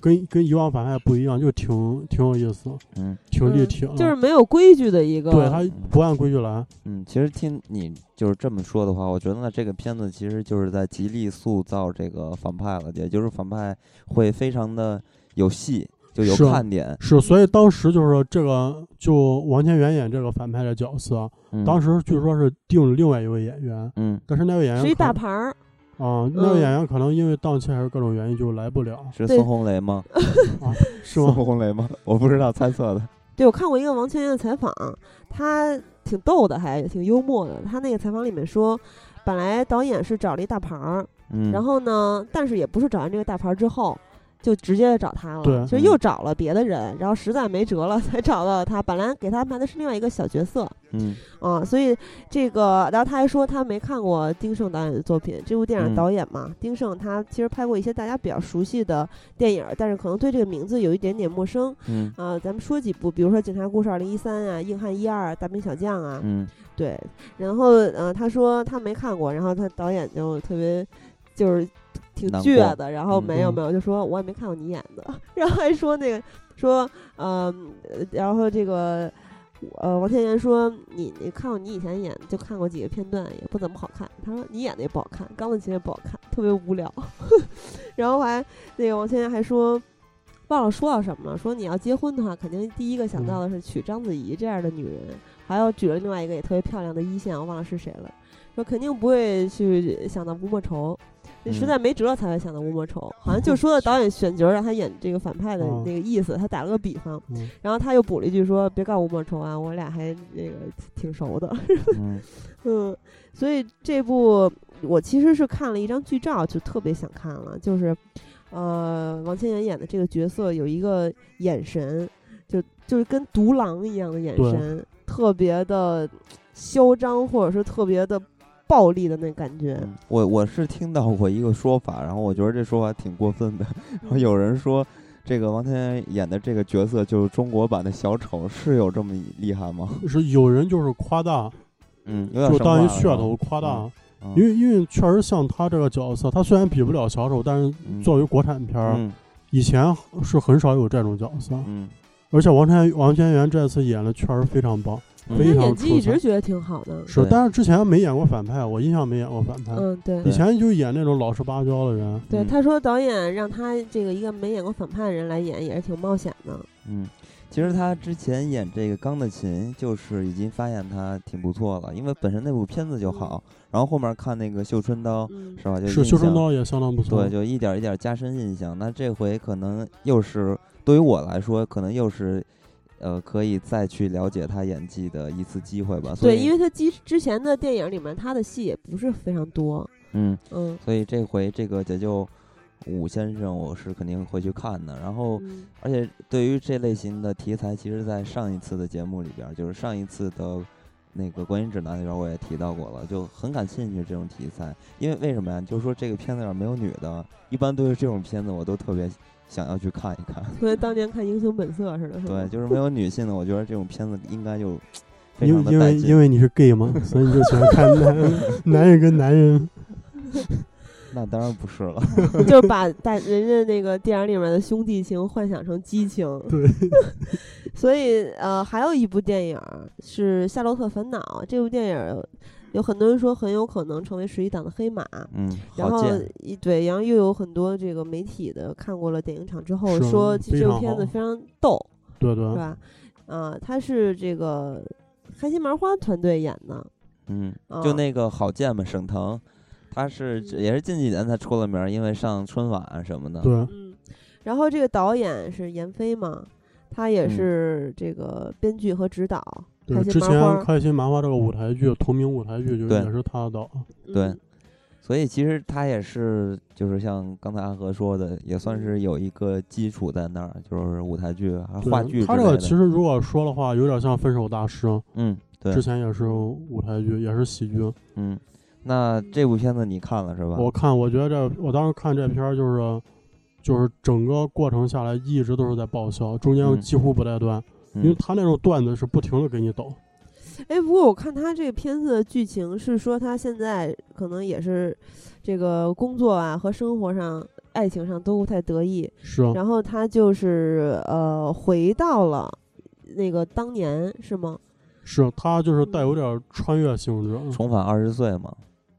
跟跟以往反派不一样，就挺挺有意思，嗯，挺立体，就是没有规矩的一个，对他不按规矩来。嗯，其实听你就是这么说的话，我觉得呢，这个片子其实就是在极力塑造这个反派了，也就是反派会非常的有戏，就有看点。是，所以当时就是这个，就王千源演这个反派的角色，当时据说是定了另外一位演员，嗯，但是那位演员是一大牌儿。啊，那个演员可能因为档期还是各种原因就来不了。是孙红雷吗？<laughs> 啊，是吗？孙红雷吗？我不知道，猜测的。对，我看过一个王千源的采访，他挺逗的，还挺幽默的。他那个采访里面说，本来导演是找了一大牌儿，然后呢，但是也不是找完这个大牌儿之后。就直接找他了，就又找了别的人，然后实在没辙了 <laughs> 才找到他。本来给他安排的是另外一个小角色，嗯，啊，所以这个，然后他还说他没看过丁晟导演的作品。这部电影导演嘛，丁晟他其实拍过一些大家比较熟悉的电影，但是可能对这个名字有一点点陌生。嗯，啊，咱们说几部，比如说《警察故事二零一三》啊，《硬汉一二》《大兵小将》啊，嗯，对。然后，呃，他说他没看过，然后他导演就特别就是。挺倔的，然后没有没有，就说我也没看过你演的，<laughs> 然后还说那个说，嗯，然后这个，呃，王千源说你你看过你以前演就看过几个片段，也不怎么好看。他说你演的也不好看，钢的琴也不好看，特别无聊。<laughs> 然后还那个王千源还说，忘了说到什么了，说你要结婚的话，肯定第一个想到的是娶章子怡这样的女人，还有举了另外一个也特别漂亮的一线，我忘了是谁了，说肯定不会去想到吴莫愁。实在没辙才会想到吴莫愁，好像就说的导演选角让他演这个反派的那个意思，他打了个比方，然后他又补了一句说：“别告吴莫愁啊，我俩还那个挺熟的。” <laughs> 嗯，所以这部我其实是看了一张剧照，就特别想看了，就是呃，王千源演的这个角色有一个眼神，就就是跟独狼一样的眼神，特别的嚣张，或者是特别的。暴力的那感觉，我我是听到过一个说法，然后我觉得这说法挺过分的。<laughs> 然后有人说，这个王天元演的这个角色就是中国版的小丑，是有这么厉害吗？<laughs> 是有人就是夸大，嗯，就当一噱头夸大。因为因为确实像他这个角色，他虽然比不了小丑，但是作为国产片儿，以前是很少有这种角色。嗯，而且王天王天元这次演的确实非常棒。他演技一直觉得挺好的，是，但是之前没演过反派，我印象没演过反派。嗯，对，以前就演那种老实巴交的人。对，他说导演让他这个一个没演过反派的人来演，也是挺冒险的。嗯，其实他之前演这个钢的琴，就是已经发现他挺不错了，因为本身那部片子就好，然后后面看那个绣春刀，是吧？是绣春刀也相当不错。对，就一点一点加深印象。那这回可能又是对于我来说，可能又是。呃，可以再去了解他演技的一次机会吧。对，因为他之之前的电影里面，他的戏也不是非常多。嗯嗯。所以这回这个解救武先生，我是肯定会去看的。然后，而且对于这类型的题材，其实，在上一次的节目里边，就是上一次的那个观影指南里边，我也提到过了，就很感兴趣这种题材。因为为什么呀？就是说这个片子上没有女的，一般都是这种片子，我都特别。想要去看一看，<laughs> 跟当年看《英雄本色》似的。对，就是没有女性的，我觉得这种片子应该就因为因为因为你是 gay 吗？<laughs> 所以你就喜欢看男男人跟男人。<laughs> 那当然不是了，就是把大人家那个电影里面的兄弟情幻想成激情。对。所以呃，还有一部电影是《夏洛特烦恼》，这部电影。有很多人说很有可能成为十一档的黑马，嗯，然后一对，然后又有很多这个媒体的看过了电影场之后说这部片子非常逗，对对，是吧？啊，他是这个开心麻花团队演的，嗯，就那个郝建嘛，沈腾，他是也是近几年才出了名，因为上春晚什么的，对，嗯，然后这个导演是闫飞嘛，他也是这个编剧和指导。对，之前开心麻花这个舞台剧，同名舞台剧就是也是他导。对，所以其实他也是，就是像刚才阿和说的，也算是有一个基础在那儿，就是舞台剧、话剧。他这个其实如果说的话，有点像《分手大师》。嗯，对。之前也是舞台剧，也是喜剧。嗯，那这部片子你看了是吧？我看，我觉得这我当时看这片儿就是，就是整个过程下来一直都是在爆笑，中间几乎不带断，因为他那种段子是不停的给你抖。哎，不过我看他这个片子的剧情是说他现在可能也是这个工作啊和生活上、爱情上都不太得意，是。然后他就是呃回到了那个当年，是吗？是他就是带有点穿越性质，重返二十岁嘛。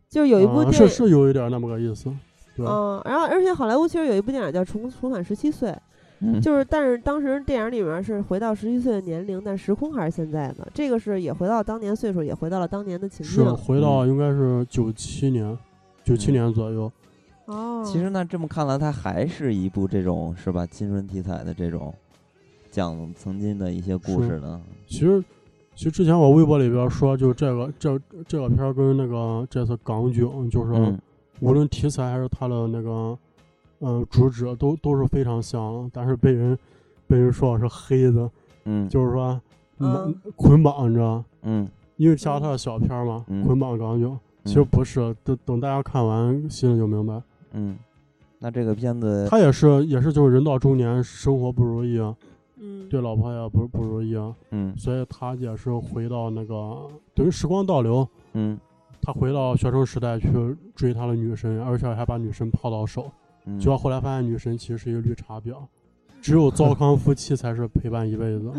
就有一部电影是是有一点那么个意思，嗯，然后而且好莱坞其实有一部电影叫《重重返十七岁》，就是但是当时电影里面是回到十七岁的年龄，但时空还是现在的。这个是也回到当年岁数，也回到了当年的情境。是回到应该是九七年，九七年左右。哦，其实那这么看来，它还是一部这种是吧青春题材的这种讲曾经的一些故事呢。其实。其实之前我微博里边说，就这个这这个片儿跟那个这次港囧，就是无论题材还是它的那个嗯主旨都都是非常像，但是被人被人说是黑的，嗯，就是说捆绑，你知道嗯，因为加它的小片儿嘛，捆绑港囧，其实不是，等等大家看完心里就明白。嗯，那这个片子，他也是也是就是人到中年，生活不如意。嗯，对老婆也不不如意啊，嗯，所以他也是回到那个等于时光倒流，嗯，他回到学生时代去追他的女神，而且还把女神泡到手，结果后来发现女神其实是一个绿茶婊，只有糟糠夫妻才是陪伴一辈子。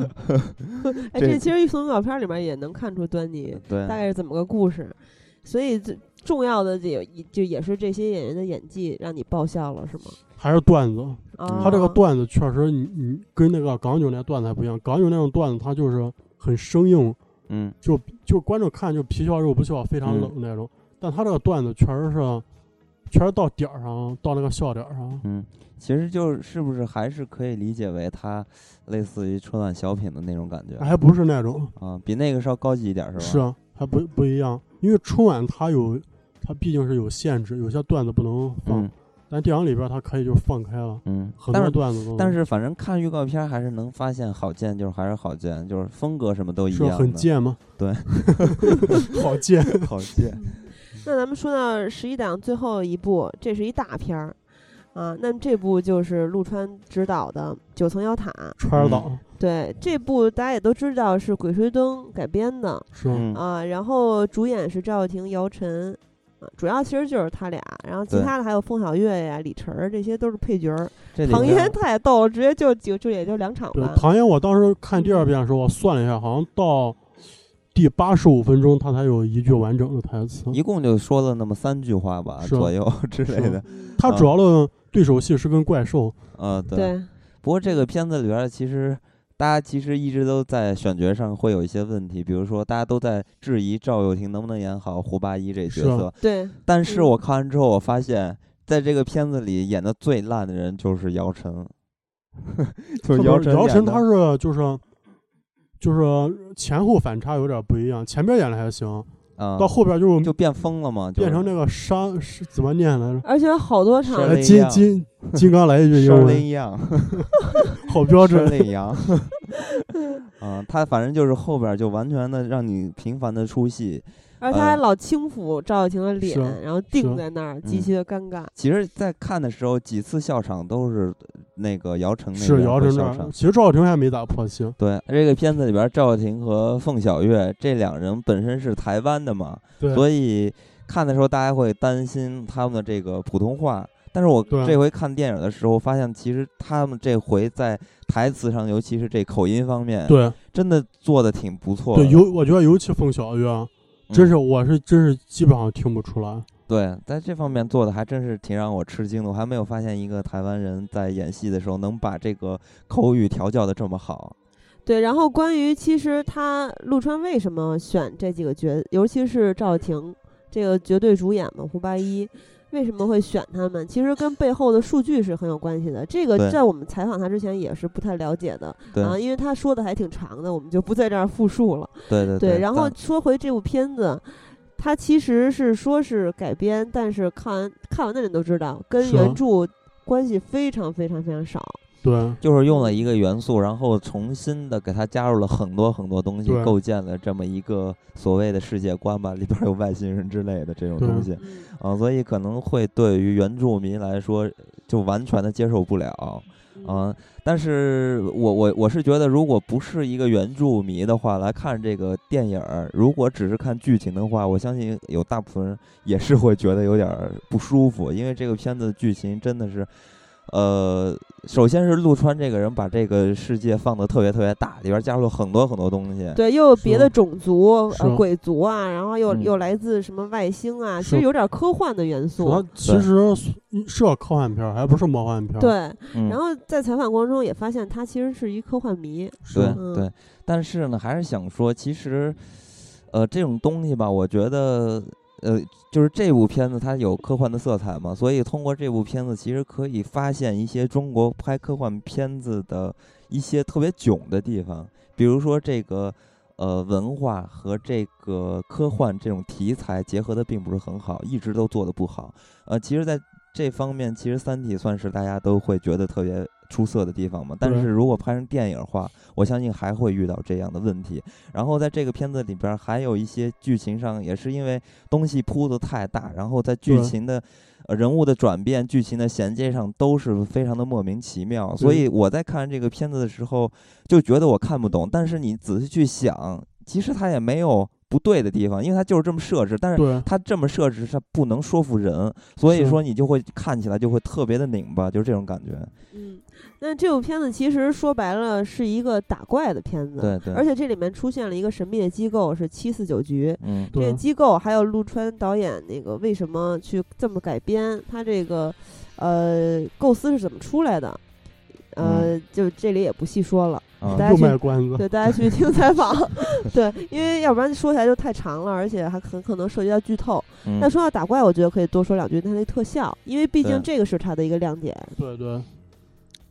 <laughs> 哎，这其实从照片里面也能看出端倪，对，大概是怎么个故事，所以最重要的也就也是这些演员的演技让你爆笑了，是吗？还是段子，他这个段子确实，你你跟那个港囧那段子还不一样。港囧那种段子，他就是很生硬，嗯，就就观众看就皮笑肉不笑，非常冷那种。但他这个段子确实是，确实到点儿上，到那个笑点儿上。嗯，其实就是不是还是可以理解为它类似于春晚小品的那种感觉？还不是那种啊，比那个稍高级一点是吧？是啊，还不不一样，因为春晚它有，它毕竟是有限制，有些段子不能放。但电影里边它可以就放开了，嗯，很多段子都。但是反正看预告片还是能发现好贱，就是还是好贱，就是风格什么都一样。很贱吗？对 <laughs> <laughs> 好贱，<laughs> 好贱。那咱们说到十一档最后一部，这是一大片儿啊。那这部就是陆川执导的《九层妖塔》。川导。对，这部大家也都知道是《鬼吹灯》改编的，是啊。然后主演是赵又廷、姚晨。主要其实就是他俩，然后其他的还有凤小岳呀、李晨儿，这些都是配角儿。唐嫣太逗了，直接就就就也就两场吧。唐嫣，我当时看第二遍的时候，我算了一下，好像到第八十五分钟，他才有一句完整的台词。一共就说了那么三句话吧，左右之类的。他主要的对手戏是跟怪兽。呃，对。不过这个片子里边其实。大家其实一直都在选角上会有一些问题，比如说大家都在质疑赵又廷能不能演好胡八一这角色。对。但是我看完之后，我发现在这个片子里演的最烂的人就是姚晨。就是姚晨。姚晨他是就是就是前后反差有点不一样，前边演的还行。啊，到后边就就变疯了嘛，变成那个伤是怎么念来着？而且好多场金金 <laughs> 金刚来一句英文一样 <laughs> <laughs> 好标准。那样，嗯，他反正就是后边就完全的让你频繁的出戏。而且他还老轻抚赵又廷的脸，然后定在那儿，极其的尴尬。其实，在看的时候，几次笑场都是那个姚晨那是姚晨笑场。其实赵又廷还没咋破戏。对，这个片子里边，赵又廷和凤小岳这两人本身是台湾的嘛，所以看的时候大家会担心他们的这个普通话。但是我这回看电影的时候，发现其实他们这回在台词上，尤其是这口音方面，对，真的做的挺不错。对，尤我觉得尤其凤小岳。真是，我是真是基本上听不出来。对，在这方面做的还真是挺让我吃惊的。我还没有发现一个台湾人在演戏的时候能把这个口语调教的这么好。对，然后关于其实他陆川为什么选这几个角，尤其是赵又廷这个绝对主演嘛，胡八一。为什么会选他们？其实跟背后的数据是很有关系的。这个在我们采访他之前也是不太了解的啊，因为他说的还挺长的，我们就不在这儿复述了。对对对。然后说回这部片子，它其实是说是改编，但是看完看完的人都知道，跟原著关系非常非常非常少。对，就是用了一个元素，然后重新的给它加入了很多很多东西，构建了这么一个所谓的世界观吧，里边有外星人之类的这种东西，啊，所以可能会对于原住民来说就完全的接受不了。嗯，但是我我我是觉得，如果不是一个原住民的话来看这个电影儿，如果只是看剧情的话，我相信有大部分人也是会觉得有点不舒服，因为这个片子的剧情真的是。呃，首先是陆川这个人把这个世界放得特别特别大，里边加入了很多很多东西。对，又有别的种族，呃，鬼族啊，然后又又来自什么外星啊，其实有点科幻的元素。其实是个科幻片，还不是魔幻片。对，然后在采访过程中也发现他其实是一科幻迷。对对，但是呢，还是想说，其实，呃，这种东西吧，我觉得。呃，就是这部片子它有科幻的色彩嘛，所以通过这部片子，其实可以发现一些中国拍科幻片子的一些特别囧的地方，比如说这个呃文化和这个科幻这种题材结合的并不是很好，一直都做的不好。呃，其实在这方面，其实《三体》算是大家都会觉得特别。出色的地方嘛，但是如果拍成电影话，我相信还会遇到这样的问题。然后在这个片子里边，还有一些剧情上也是因为东西铺的太大，然后在剧情的人物的转变、剧情的衔接上都是非常的莫名其妙。所以我在看这个片子的时候就觉得我看不懂。但是你仔细去想，其实他也没有。不对的地方，因为它就是这么设置，但是它这么设置它不能说服人，所以说你就会看起来就会特别的拧巴，就是这种感觉。嗯，那这部片子其实说白了是一个打怪的片子，对对。而且这里面出现了一个神秘的机构，是七四九局。嗯，这个机构还有陆川导演那个为什么去这么改编，他这个呃构思是怎么出来的？呃，就这里也不细说了。大家去关子，对大家去听采访，<laughs> 对，因为要不然说起来就太长了，而且还很可能涉及到剧透。那说到打怪，我觉得可以多说两句它那特效，因为毕竟这个是它的一个亮点。对对，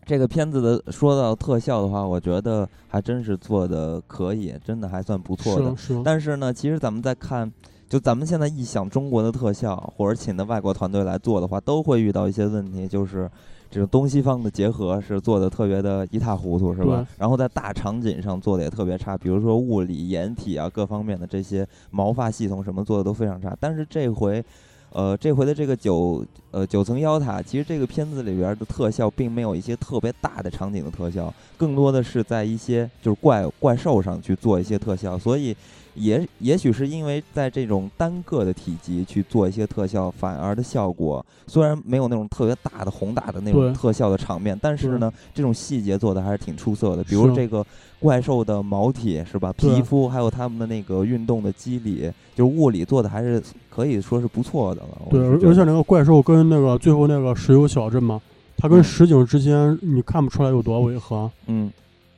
这个片子的说到特效的话，我觉得还真是做的可以，真的还算不错的。是是。但是呢，其实咱们在看，就咱们现在一想中国的特效，或者请的外国团队来做的话，都会遇到一些问题，就是。这种东西方的结合是做的特别的一塌糊涂，是吧？然后在大场景上做的也特别差，比如说物理、掩体啊各方面的这些毛发系统什么做的都非常差。但是这回，呃，这回的这个九呃九层妖塔，其实这个片子里边的特效并没有一些特别大的场景的特效，更多的是在一些就是怪怪兽上去做一些特效，所以。也也许是因为在这种单个的体积去做一些特效，反而的效果虽然没有那种特别大的宏大的那种特效的场面，但是呢，这种细节做的还是挺出色的。比如这个怪兽的毛体是吧？皮肤还有他们的那个运动的机理，就是物理做的还是可以说是不错的了。对，而且那个怪兽跟那个最后那个石油小镇嘛，它跟实景之间你看不出来有多违和。嗯。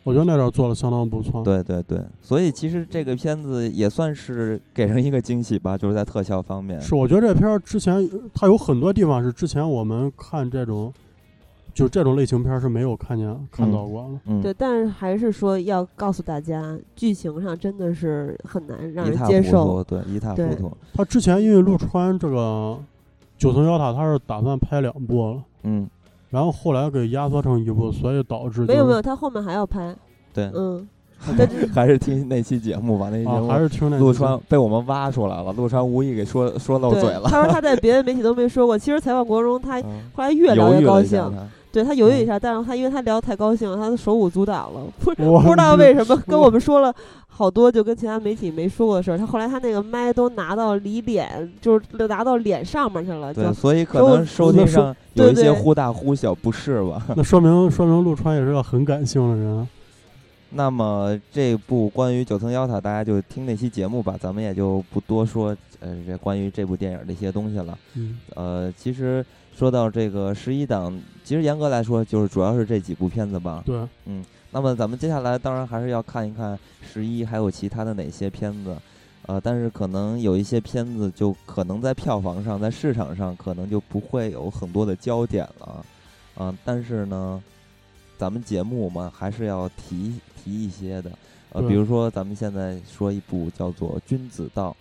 我觉得那点做的相当不错。对对对，所以其实这个片子也算是给人一个惊喜吧，就是在特效方面。是，我觉得这片儿之前它有很多地方是之前我们看这种，就这种类型片是没有看见看到过的。嗯，对，但是还是说要告诉大家，剧情上真的是很难让人接受。对，一塌糊涂。他之前因为陆川这个九层妖塔，他是打算拍两部了。嗯。然后后来给压缩成一部，所以导致没有没有，他后面还要拍。对，嗯，还是 <laughs> 听那期节目吧，那期节目还是听那陆川被我们挖出来了，陆川无意给说说漏嘴了。他说他在别的媒体都没说过，其实采访过程中他后来越聊越高兴。对他犹豫一下，但是他因为他聊太高兴了，他手舞足蹈了，不不知道为什么跟我们说了好多就跟其他媒体没说过的事儿。他后来他那个麦都拿到离脸，就是拿到脸上面去了。对，所以可能收听上有一些忽大忽小不适吧。那说明说明陆川也是个很感性的人。<laughs> 那么这部关于九层妖塔，大家就听那期节目吧，咱们也就不多说呃这关于这部电影的一些东西了。嗯，呃，其实。说到这个十一档，其实严格来说就是主要是这几部片子吧。对，嗯，那么咱们接下来当然还是要看一看十一还有其他的哪些片子，呃，但是可能有一些片子就可能在票房上、在市场上可能就不会有很多的焦点了，嗯，但是呢，咱们节目嘛还是要提提一些的，呃，比如说咱们现在说一部叫做《君子道》。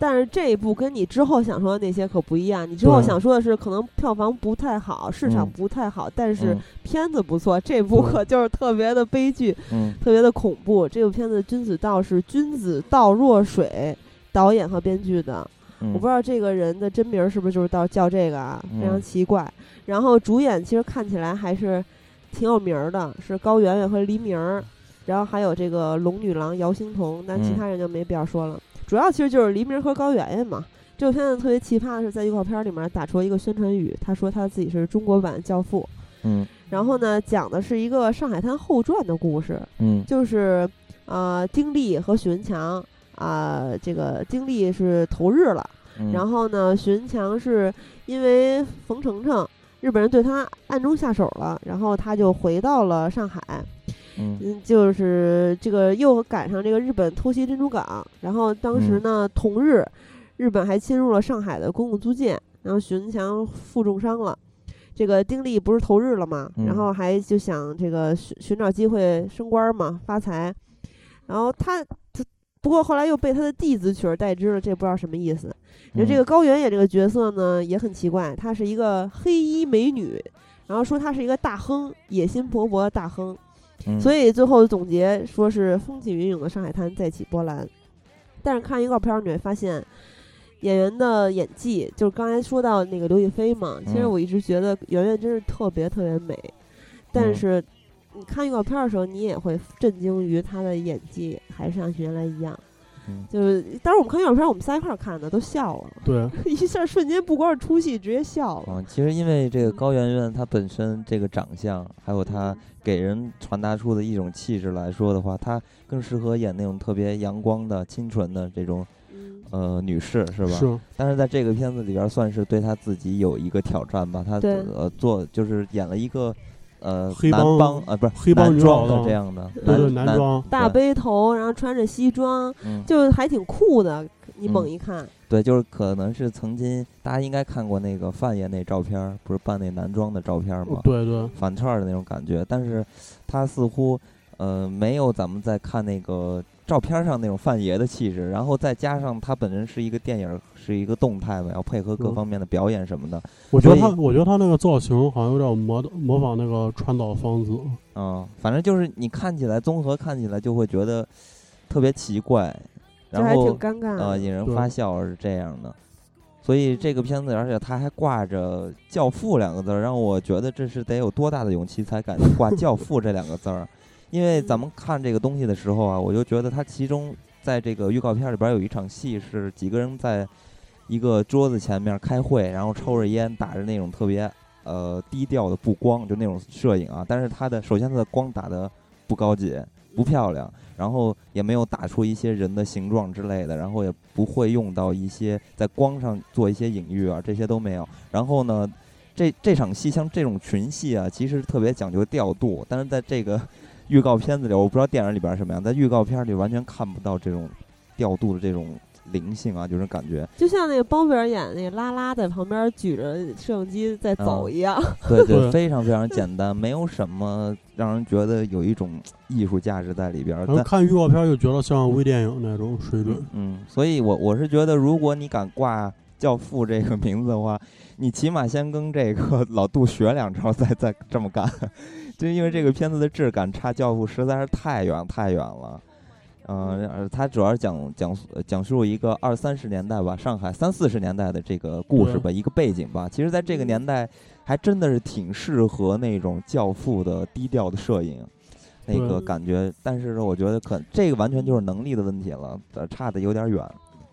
但是这一部跟你之后想说的那些可不一样。你之后想说的是，可能票房不太好，市场不太好，但是片子不错。这部可就是特别的悲剧，特别的恐怖。这部片子君子道是君子道若水导演和编剧的，我不知道这个人的真名是不是就是到叫这个啊，非常奇怪。然后主演其实看起来还是挺有名的，是高圆圆和黎明，然后还有这个龙女郎姚星彤，但其他人就没必要说了。主要其实就是黎明和高圆圆嘛。这部片子特别奇葩的是，在预告片里面打出了一个宣传语，他说他自己是中国版教父。嗯。然后呢，讲的是一个上海滩后传的故事。嗯。就是呃，丁力和许文强啊，这个丁力是投日了，然后呢，许文强是因为冯程程日本人对他暗中下手了，然后他就回到了上海。嗯，就是这个又赶上这个日本偷袭珍珠港，然后当时呢，同日，日本还侵入了上海的公共租界，然后许文强负重伤了，这个丁力不是投日了吗？然后还就想这个寻寻找机会升官嘛，发财，然后他他不过后来又被他的弟子取而代之了，这不知道什么意思。那这个高圆圆这个角色呢也很奇怪，她是一个黑衣美女，然后说她是一个大亨，野心勃勃的大亨。所以最后总结说是风起云涌的上海滩再起波澜，但是看预告片你会发现演员的演技，就是刚才说到那个刘亦菲嘛，其实我一直觉得圆圆真是特别特别美，但是你看预告片的时候，你也会震惊于她的演技还是像原来一样。就是当时我们看预告片，我们仨一块儿看的，都笑了。对，<laughs> 一下瞬间不光是出戏，直接笑了。啊，其实因为这个高圆圆她本身这个长相，还有她给人传达出的一种气质来说的话，她更适合演那种特别阳光的、清纯的这种呃女士，是吧？是。但是在这个片子里边，算是对她自己有一个挑战吧。她呃做就是演了一个。呃，黑帮啊，不是黑帮装的这样的，对对，男装，大背头，然后穿着西装，就还挺酷的。你猛一看，对，就是可能是曾经大家应该看过那个范爷那照片，不是扮那男装的照片吗？对对，反串的那种感觉。但是他似乎呃没有咱们在看那个。照片上那种范爷的气质，然后再加上他本人是一个电影，是一个动态嘛，要配合各方面的表演什么的。我觉得他，我觉得他那个造型好像有点模模仿那个川岛芳子。嗯，反正就是你看起来综合看起来就会觉得特别奇怪，然后呃引人发笑是这样的。所以这个片子，而且他还挂着“教父”两个字，让我觉得这是得有多大的勇气才敢挂“教父”这两个字儿。因为咱们看这个东西的时候啊，我就觉得它其中在这个预告片里边有一场戏是几个人在一个桌子前面开会，然后抽着烟，打着那种特别呃低调的布光，就那种摄影啊。但是它的首先它的光打的不高级、不漂亮，然后也没有打出一些人的形状之类的，然后也不会用到一些在光上做一些隐喻啊，这些都没有。然后呢，这这场戏像这种群戏啊，其实特别讲究调度，但是在这个。预告片子里，我不知道电影里边什么样，在预告片里完全看不到这种调度的这种灵性啊，就是感觉就像那个包贝尔演那个拉拉在旁边举着摄像机在走一样。对 <laughs> 对，非常非常简单，没有什么让人觉得有一种艺术价值在里边。看预告片就觉得像微电影那种水准。嗯，所以我我是觉得，如果你敢挂“教父”这个名字的话，你起码先跟这个老杜学两招，再再这么干。<laughs> 就因为这个片子的质感差，《教父》实在是太远太远了。嗯，它主要是讲讲讲述一个二三十年代吧，上海三四十年代的这个故事吧，一个背景吧。其实，在这个年代，还真的是挺适合那种《教父》的低调的摄影那个感觉。但是，我觉得可这个完全就是能力的问题了，差的有点远。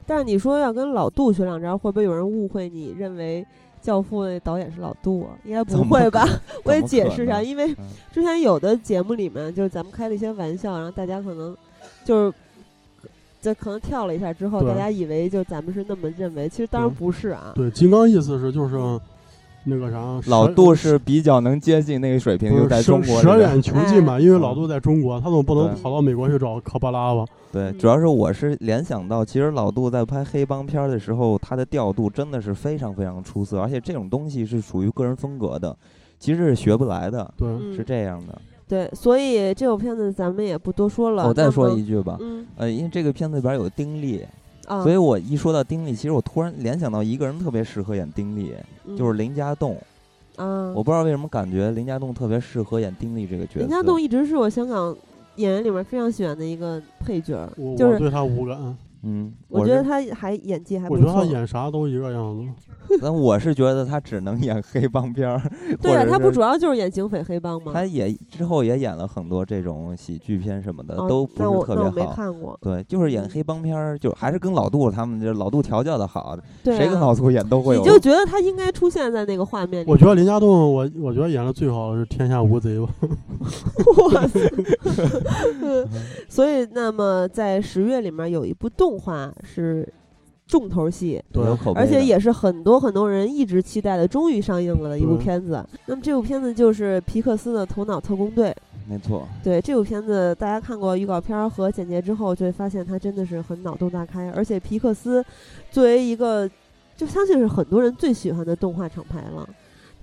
但是你说要跟老杜学两招，会不会有人误会你认为？教父那导演是老杜，啊应该不会吧？我也解释一下，因为之前有的节目里面，就是咱们开了一些玩笑，然后大家可能就是就可能跳了一下之后，大家以为就咱们是那么认为，其实当然不是啊。对，金刚意思是就是。那个啥，老杜是比较能接近那个水平，就在中国舍远求近嘛。因为老杜在中国，他总不能跑到美国去找科巴拉吧？对，主要是我是联想到，其实老杜在拍黑帮片的时候，他的调度真的是非常非常出色，而且这种东西是属于个人风格的，其实是学不来的。对，是这样的。对，所以这部片子咱们也不多说了。我再说一句吧，呃，因为这个片子里边有丁力。所以我一说到丁力，其实我突然联想到一个人特别适合演丁力，就是林家栋。嗯，我不知道为什么感觉林家栋特别适合演丁力这个角色。林家栋一直是我香港演员里面非常喜欢的一个配角，就是对他无感。嗯，我觉得他还演技还不错。我觉得他演啥都一个样子。<laughs> 但我是觉得他只能演黑帮片儿。对啊，<laughs> 他不主要就是演警匪黑帮吗？他也之后也演了很多这种喜剧片什么的，都不是特别好。没看过。对，就是演黑帮片儿，就还是跟老杜他们这老杜调教的好。对谁跟老杜演都会有。你就觉得他应该出现在那个画面里。我觉得林家栋，我我觉得演的最好的是《天下无贼》吧。<laughs> 哇塞！所以，那么在十月里面有一部动画是。重头戏，而且也是很多很多人一直期待的，终于上映了的一部片子。那么这部片子就是皮克斯的《头脑特工队》。没错。对这部片子，大家看过预告片和简介之后，就会发现它真的是很脑洞大开。而且皮克斯作为一个，就相信是很多人最喜欢的动画厂牌了。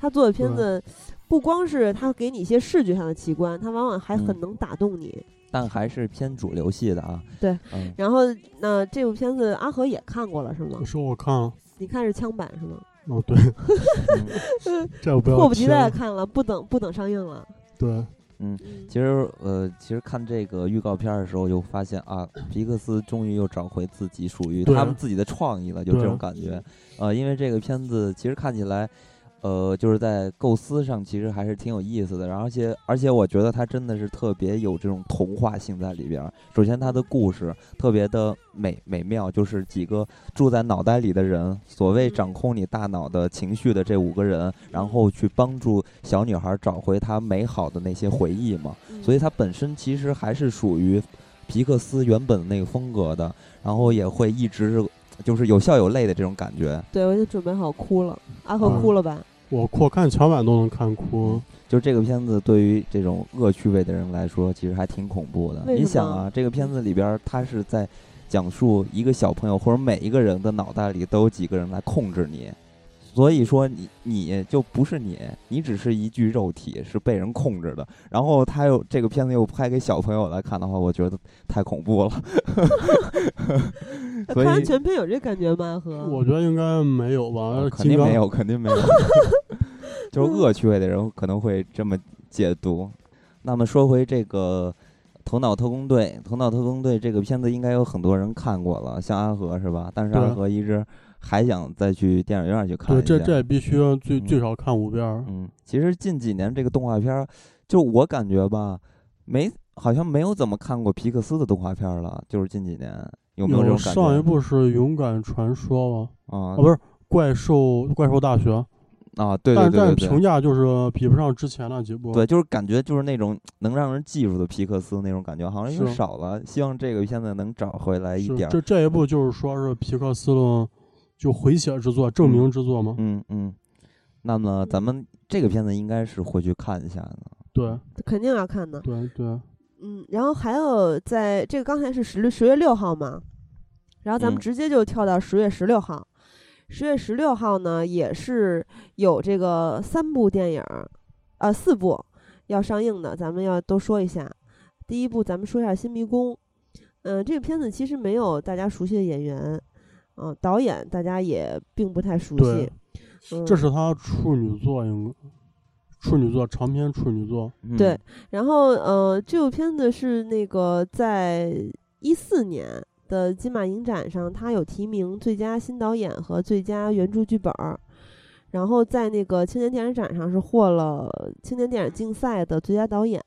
他做的片子，不光是他给你一些视觉上的奇观，他往往还很能打动你。但还是偏主流系的啊。对，然后那这部片子阿和也看过了是吗？说我看了。你看是枪版是吗？<laughs> 哦，对。<laughs> 这我不要。迫不及待看了，不等不等上映了。对，嗯，其实呃，其实看这个预告片的时候，就发现啊，皮克斯终于又找回自己属于他们自己的创意了，就这种感觉。呃，因为这个片子其实看起来。呃，就是在构思上其实还是挺有意思的，然后而且而且我觉得它真的是特别有这种童话性在里边。首先，它的故事特别的美美妙，就是几个住在脑袋里的人，所谓掌控你大脑的情绪的这五个人，然后去帮助小女孩找回她美好的那些回忆嘛。所以它本身其实还是属于皮克斯原本的那个风格的，然后也会一直是就是有笑有泪的这种感觉。对，我就准备好哭了，阿和哭了吧？我我看墙板都能看哭，就这个片子对于这种恶趣味的人来说，其实还挺恐怖的。你想啊，这个片子里边，他是在讲述一个小朋友或者每一个人的脑袋里都有几个人来控制你，所以说你你就不是你，你只是一具肉体，是被人控制的。然后他又这个片子又拍给小朋友来看的话，我觉得太恐怖了。<laughs> 看完全片有这感觉吗？和我觉得应该没有吧，肯定没有，肯定没有。<laughs> 就是恶趣味的人可能会这么解读。那么说回这个《头脑特工队》，《头脑特工队》这个片子应该有很多人看过了，像阿和是吧？但是阿和一直还想再去电影院去看一这这必须要最最少看五遍。嗯，其实近几年这个动画片，就我感觉吧，没好像没有怎么看过皮克斯的动画片了。就是近几年有没有这种感觉？上一部是《勇敢传说》吗？啊，不是《怪兽怪兽大学》。啊，对对对但评价就是比不上之前那几部。对，就是感觉就是那种能让人记住的皮克斯那种感觉，好像有点少了。希望这个现在能找回来一点。这这一部就是说是皮克斯的就回血之作、证明之作吗？嗯嗯。那么咱们这个片子应该是会去看一下的。对，肯定要看的。对对。嗯，然后还有在这个刚才是十六十月六号嘛，然后咱们直接就跳到十月十六号。十月十六号呢，也是有这个三部电影，呃，四部要上映的，咱们要都说一下。第一部，咱们说一下《新迷宫》。嗯，这个片子其实没有大家熟悉的演员，嗯，导演大家也并不太熟悉。这是他处女作，应该处女作长篇处女作。对，然后呃，这部片子是那个在一四年。的金马影展上，他有提名最佳新导演和最佳原著剧本儿，然后在那个青年电影展上是获了青年电影竞赛的最佳导演。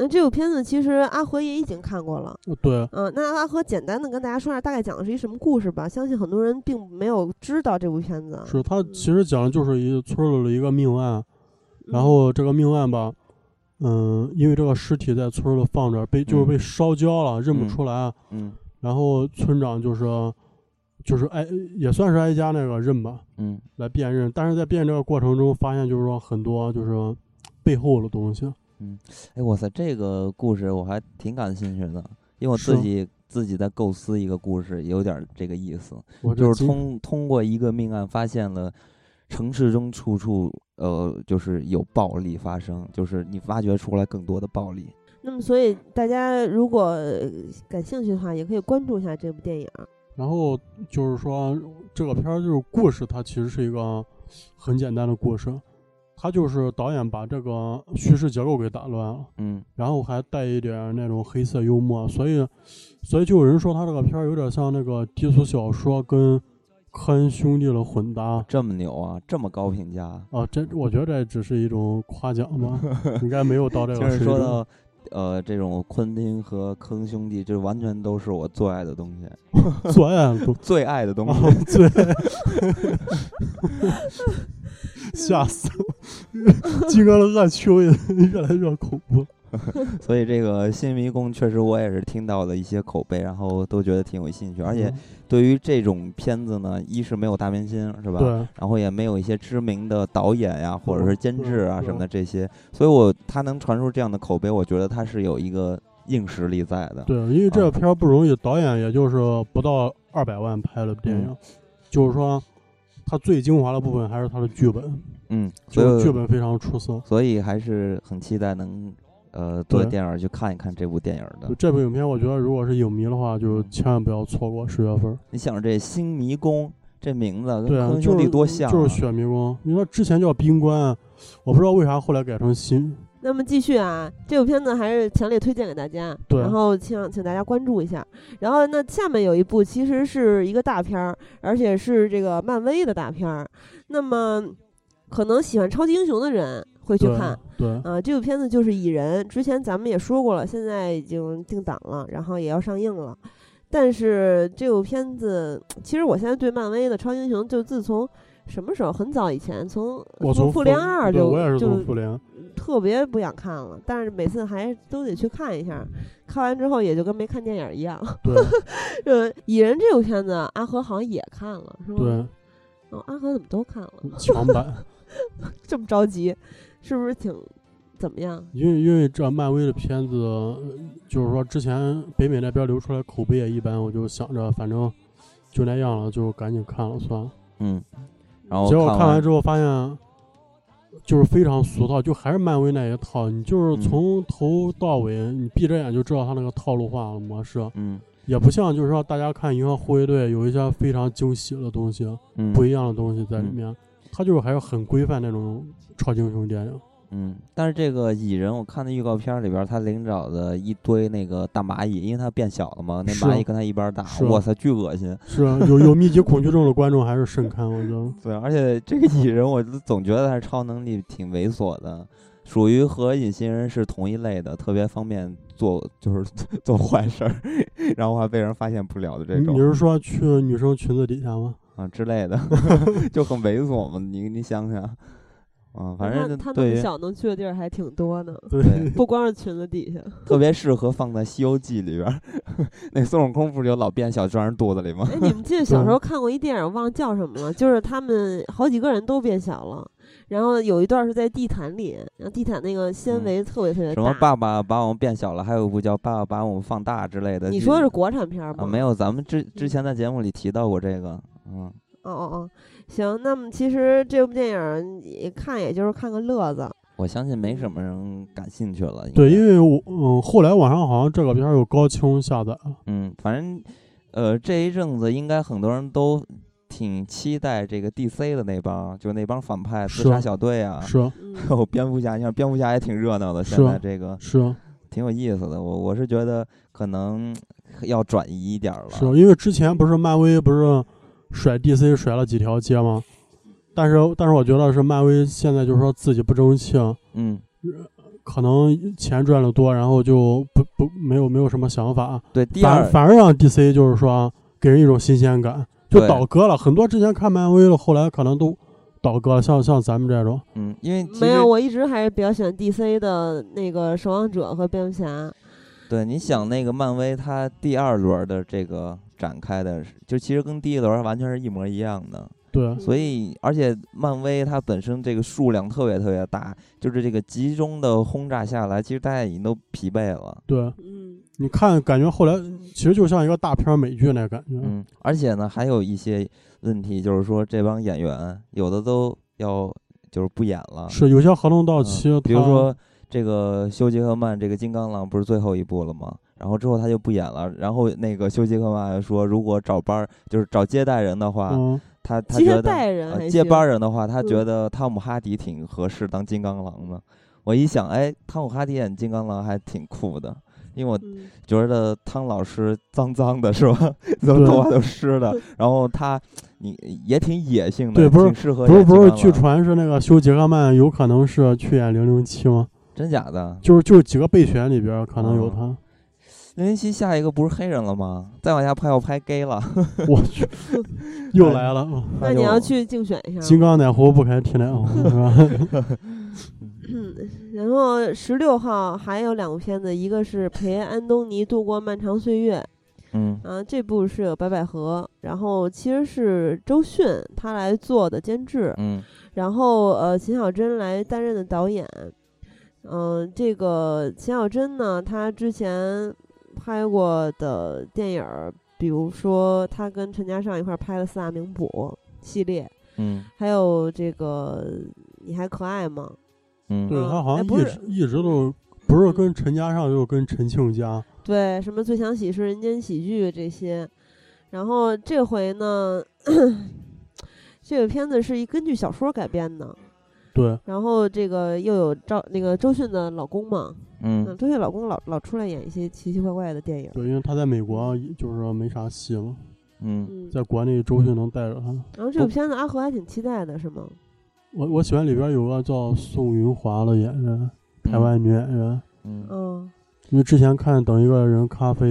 那这部片子其实阿和也已经看过了，对，嗯，那阿和简单的跟大家说下，大概讲的是一什么故事吧？相信很多人并没有知道这部片子。是他其实讲的就是一村里的一个命案，然后这个命案吧，嗯，因为这个尸体在村里放着，被就是被烧焦了，认不出来，嗯。然后村长就是，就是挨也算是挨家那个认吧，嗯，来辨认。但是在辨认这个过程中，发现就是说很多就是背后的东西。嗯，哎，哇塞，这个故事我还挺感兴趣的，因为我自己自己在构思一个故事，有点这个意思，就是通通过一个命案发现了城市中处处呃就是有暴力发生，就是你挖掘出来更多的暴力。那么，所以大家如果感兴趣的话，也可以关注一下这部电影。然后就是说，这个片儿就是故事，它其实是一个很简单的故事，它就是导演把这个叙事结构给打乱了，嗯，然后还带一点那种黑色幽默，所以，所以就有人说他这个片儿有点像那个低俗小说跟科恩兄弟的混搭，这么牛啊，这么高评价啊，这我觉得这只是一种夸奖吧，<laughs> 应该没有到这个水平。呃，这种昆汀和坑兄弟，就完全都是我最爱的东西，最爱的最爱的东西，最 <laughs> <laughs> <laughs> 吓死了！<laughs> 金刚的恶趣味越来越恐怖。<laughs> 所以这个新迷宫确实我也是听到了一些口碑，然后都觉得挺有兴趣。而且对于这种片子呢，一是没有大明星，是吧？对。然后也没有一些知名的导演呀，或者是监制啊什么的这些，所以我他能传出这样的口碑，我觉得他是有一个硬实力在的。对，因为这个片儿不容易，导演也就是不到二百万拍的电影，就是说他最精华的部分还是它的剧本。嗯，就剧本非常出色，所以还是很期待能。呃，做电影去看一看这部电影的这部影片，我觉得如果是影迷的话，就千万不要错过十月份。你想这新迷宫这名字跟坑兄弟多像，就是雪迷宫。你说之前叫冰棺，我不知道为啥后来改成新。那么继续啊，这部片子还是强烈推荐给大家，然后请请大家关注一下。然后那下面有一部其实是一个大片儿，而且是这个漫威的大片儿。那么可能喜欢超级英雄的人。会去看，对啊，这部片子就是《蚁人》，之前咱们也说过了，现在已经定档了，然后也要上映了。但是这部片子，其实我现在对漫威的超级英雄，就自从什么时候，很早以前，从我从复联二就就复联特别不想看了，但是每次还都得去看一下，看完之后也就跟没看电影一样。对，呃，《蚁人》这部片子，阿和好像也看了，是吗？对，哦，阿和怎么都看了？强版，<laughs> 这么着急。是不是挺怎么样？<laughs> 因为因为这漫威的片子，就是说之前北美那边流出来口碑也一般，我就想着反正就那样了，就赶紧看了算了。嗯，然后结果看完之后发现，就是非常俗套，就还是漫威那一套。你就是从头到尾，你闭着眼就知道他那个套路化的模式。嗯，也不像就是说大家看《银河护卫队》有一些非常惊喜的东西，不一样的东西在里面。他就是还是很规范那种超级英雄电影，嗯，但是这个蚁人，我看那预告片里边，他领找的一堆那个大蚂蚁，因为他变小了嘛，那蚂蚁跟他一边大，哇塞，巨恶心。是啊，有有密集恐惧症的观众还是慎看，我觉得。对，而且这个蚁人，我总觉得他是超能力挺猥琐的，属于和隐形人是同一类的，特别方便做 <laughs> 就是做坏事儿，然后还被人发现不了的这种。你是说去女生裙子底下吗？啊之类的，<laughs> 就很猥琐嘛。你你想想，啊，反正他那么小能去的地儿还挺多呢。对，<laughs> 不光是裙子底下，<laughs> 特别适合放在《西游记》里边。<laughs> 那孙悟空不是就老变小钻人肚子里吗？哎，你们记得小时候看过一电影，忘了叫什么了？就是他们好几个人都变小了，然后有一段是在地毯里，然后地毯那个纤维特别特别大。什么爸爸把我们变小了？还有一部叫《爸爸把我们放大》之类的。你说的是国产片吗？没有，咱们之之前在节目里提到过这个。嗯，哦哦哦，行，那么其实这部电影一看也就是看个乐子。我相信没什么人感兴趣了。对，因为我嗯，后来网上好像这个片儿有高清下载。嗯，反正呃这一阵子应该很多人都挺期待这个 DC 的那帮，就那帮反派自杀小队啊，是。还有蝙蝠侠，你看蝙蝠侠也挺热闹的，现在这个是挺有意思的。我我是觉得可能要转移一点了。是因为之前不是漫威不是。甩 DC 甩了几条街吗？但是但是我觉得是漫威现在就是说自己不争气，嗯，可能钱赚的多，然后就不不没有没有什么想法。对，反反而让 DC 就是说给人一种新鲜感，就倒戈了。很多之前看漫威的，后来可能都倒戈了。像像咱们这种，嗯，因为没有，我一直还是比较喜欢 DC 的那个守望者和蝙蝠侠。对，你想那个漫威，它第二轮的这个。展开的，就其实跟第一轮完全是一模一样的。对，所以而且漫威它本身这个数量特别特别大，就是这个集中的轰炸下来，其实大家已经都疲惫了。对，嗯，你看，感觉后来其实就像一个大片美剧那感觉。嗯，而且呢，还有一些问题，就是说这帮演员有的都要就是不演了，是有些合同到期，比如说这个休·杰克曼这个金刚狼不是最后一部了吗？然后之后他就不演了。然后那个休·杰克曼说，如果找班儿就是找接待人的话，他他觉得接班人的话，他觉得汤姆·哈迪挺合适当金刚狼的。我一想，哎，汤姆·哈迪演金刚狼还挺酷的，因为我觉得汤老师脏脏的，是吧？头发都湿的，<laughs> 然后他你也挺野性的，对，不是适合。不是不是，据传是那个休·杰克曼有可能是去演零零七吗？真假的？就是就是几个备选里边可能有他。零零七下一个不是黑人了吗？再往下拍要拍 gay 了。<laughs> 我去，<laughs> 又来了。那你要去竞选一下。金刚奶壶不开提奶壶是吧？嗯，<laughs> 然后十六号还有两部片子，一个是陪安东尼度过漫长岁月。嗯。啊，这部是有白百合，然后其实是周迅她来做的监制。嗯。然后呃，秦小珍来担任的导演。嗯，这个秦小珍呢，她之前拍过的电影，比如说他跟陈嘉上一块拍了《四大名捕》系列，嗯，还有这个你还可爱吗？嗯，对他好像一直一直都不是跟陈嘉上，就是跟陈庆佳。对，什么最强喜事、人间喜剧这些，然后这回呢，这个片子是一根据小说改编的。对，然后这个又有赵那个周迅的老公嘛，嗯，周迅老公老老出来演一些奇奇怪怪的电影。对，因为他在美国就是没啥戏了，嗯，在国内周迅能带着他。然后这部片子阿和还挺期待的，是吗？我我喜欢里边有个叫宋云华的演员，台湾女演员，嗯，因为之前看《等一个人咖啡》，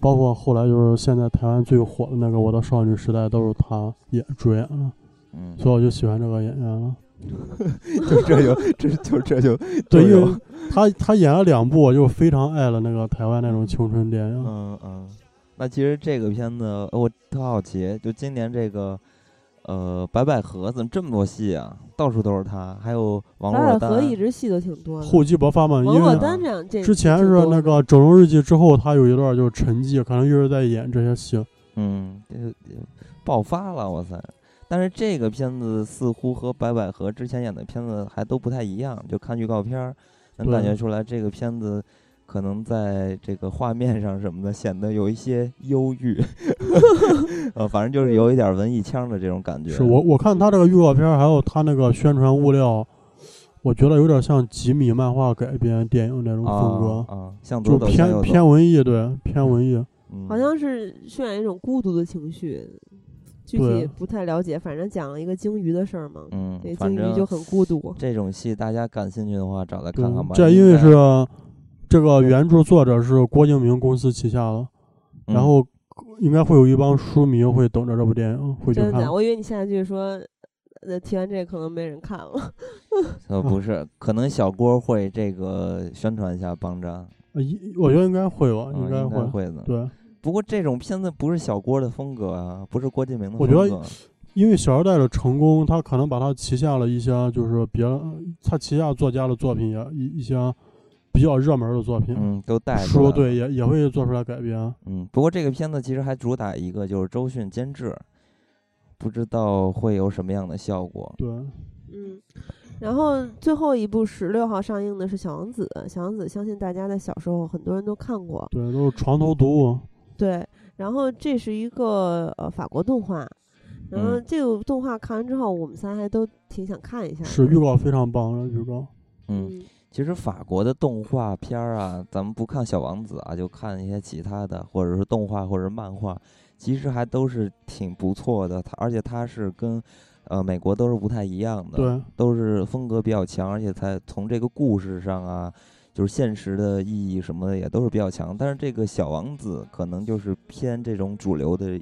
包括后来就是现在台湾最火的那个《我的少女时代》，都是她演主演了，嗯，所以我就喜欢这个演员了。<laughs> 就这就这就这就对，因为他他演了两部，我就非常爱了那个台湾那种青春电影。嗯嗯，那其实这个片子我特好奇，就今年这个呃白百合怎么这么多戏啊？到处都是他，还有王珞丹。白百合一直戏都挺多的。厚积薄发嘛，因为丹这样之前是那个《整容日记》之后，他有一段就是沉寂，可能一直在演这些戏。嗯，爆发了，哇塞！但是这个片子似乎和白百合之前演的片子还都不太一样，就看预告片儿能感觉出来，这个片子可能在这个画面上什么的显得有一些忧郁，<laughs> 呃，反正就是有一点文艺腔的这种感觉。是我我看他这个预告片儿，还有他那个宣传物料，我觉得有点像吉米漫画改编电影那种风格啊，像就偏偏文艺，对，偏文艺，好像是渲染一种孤独的情绪。具体不太了解，反正讲了一个鲸鱼的事儿嘛。嗯，对，鲸鱼就很孤独。这种戏大家感兴趣的话，找来看看吧。这因为是这个原著作者是郭敬明公司旗下的，然后应该会有一帮书迷会等着这部电影会去看。我以为你下句说，呃，提完这可能没人看了。<laughs> 呃，不是，可能小郭会这个宣传一下，帮着。呃，我觉得应该会吧，应该会会的。对。不过这种片子不是小郭的风格啊，不是郭敬明的风格。我觉得，因为《小时代》的成功，他可能把他旗下了一些，就是别他旗下作家的作品也一一些比较热门的作品，嗯，都带说对，也也会做出来改编。嗯，不过这个片子其实还主打一个就是周迅监制，不知道会有什么样的效果。对，嗯，然后最后一部十六号上映的是《小王子》，《小王子》相信大家在小时候很多人都看过，对，都是床头读物。对，然后这是一个呃法国动画，然后这个动画看完之后，我们仨还都挺想看一下。是预告非常棒，预告。嗯，其实法国的动画片儿啊，咱们不看小王子啊，就看一些其他的，或者是动画或者漫画，其实还都是挺不错的。它而且它是跟呃美国都是不太一样的，对，都是风格比较强，而且它从这个故事上啊。就是现实的意义什么的也都是比较强，但是这个小王子可能就是偏这种主流的，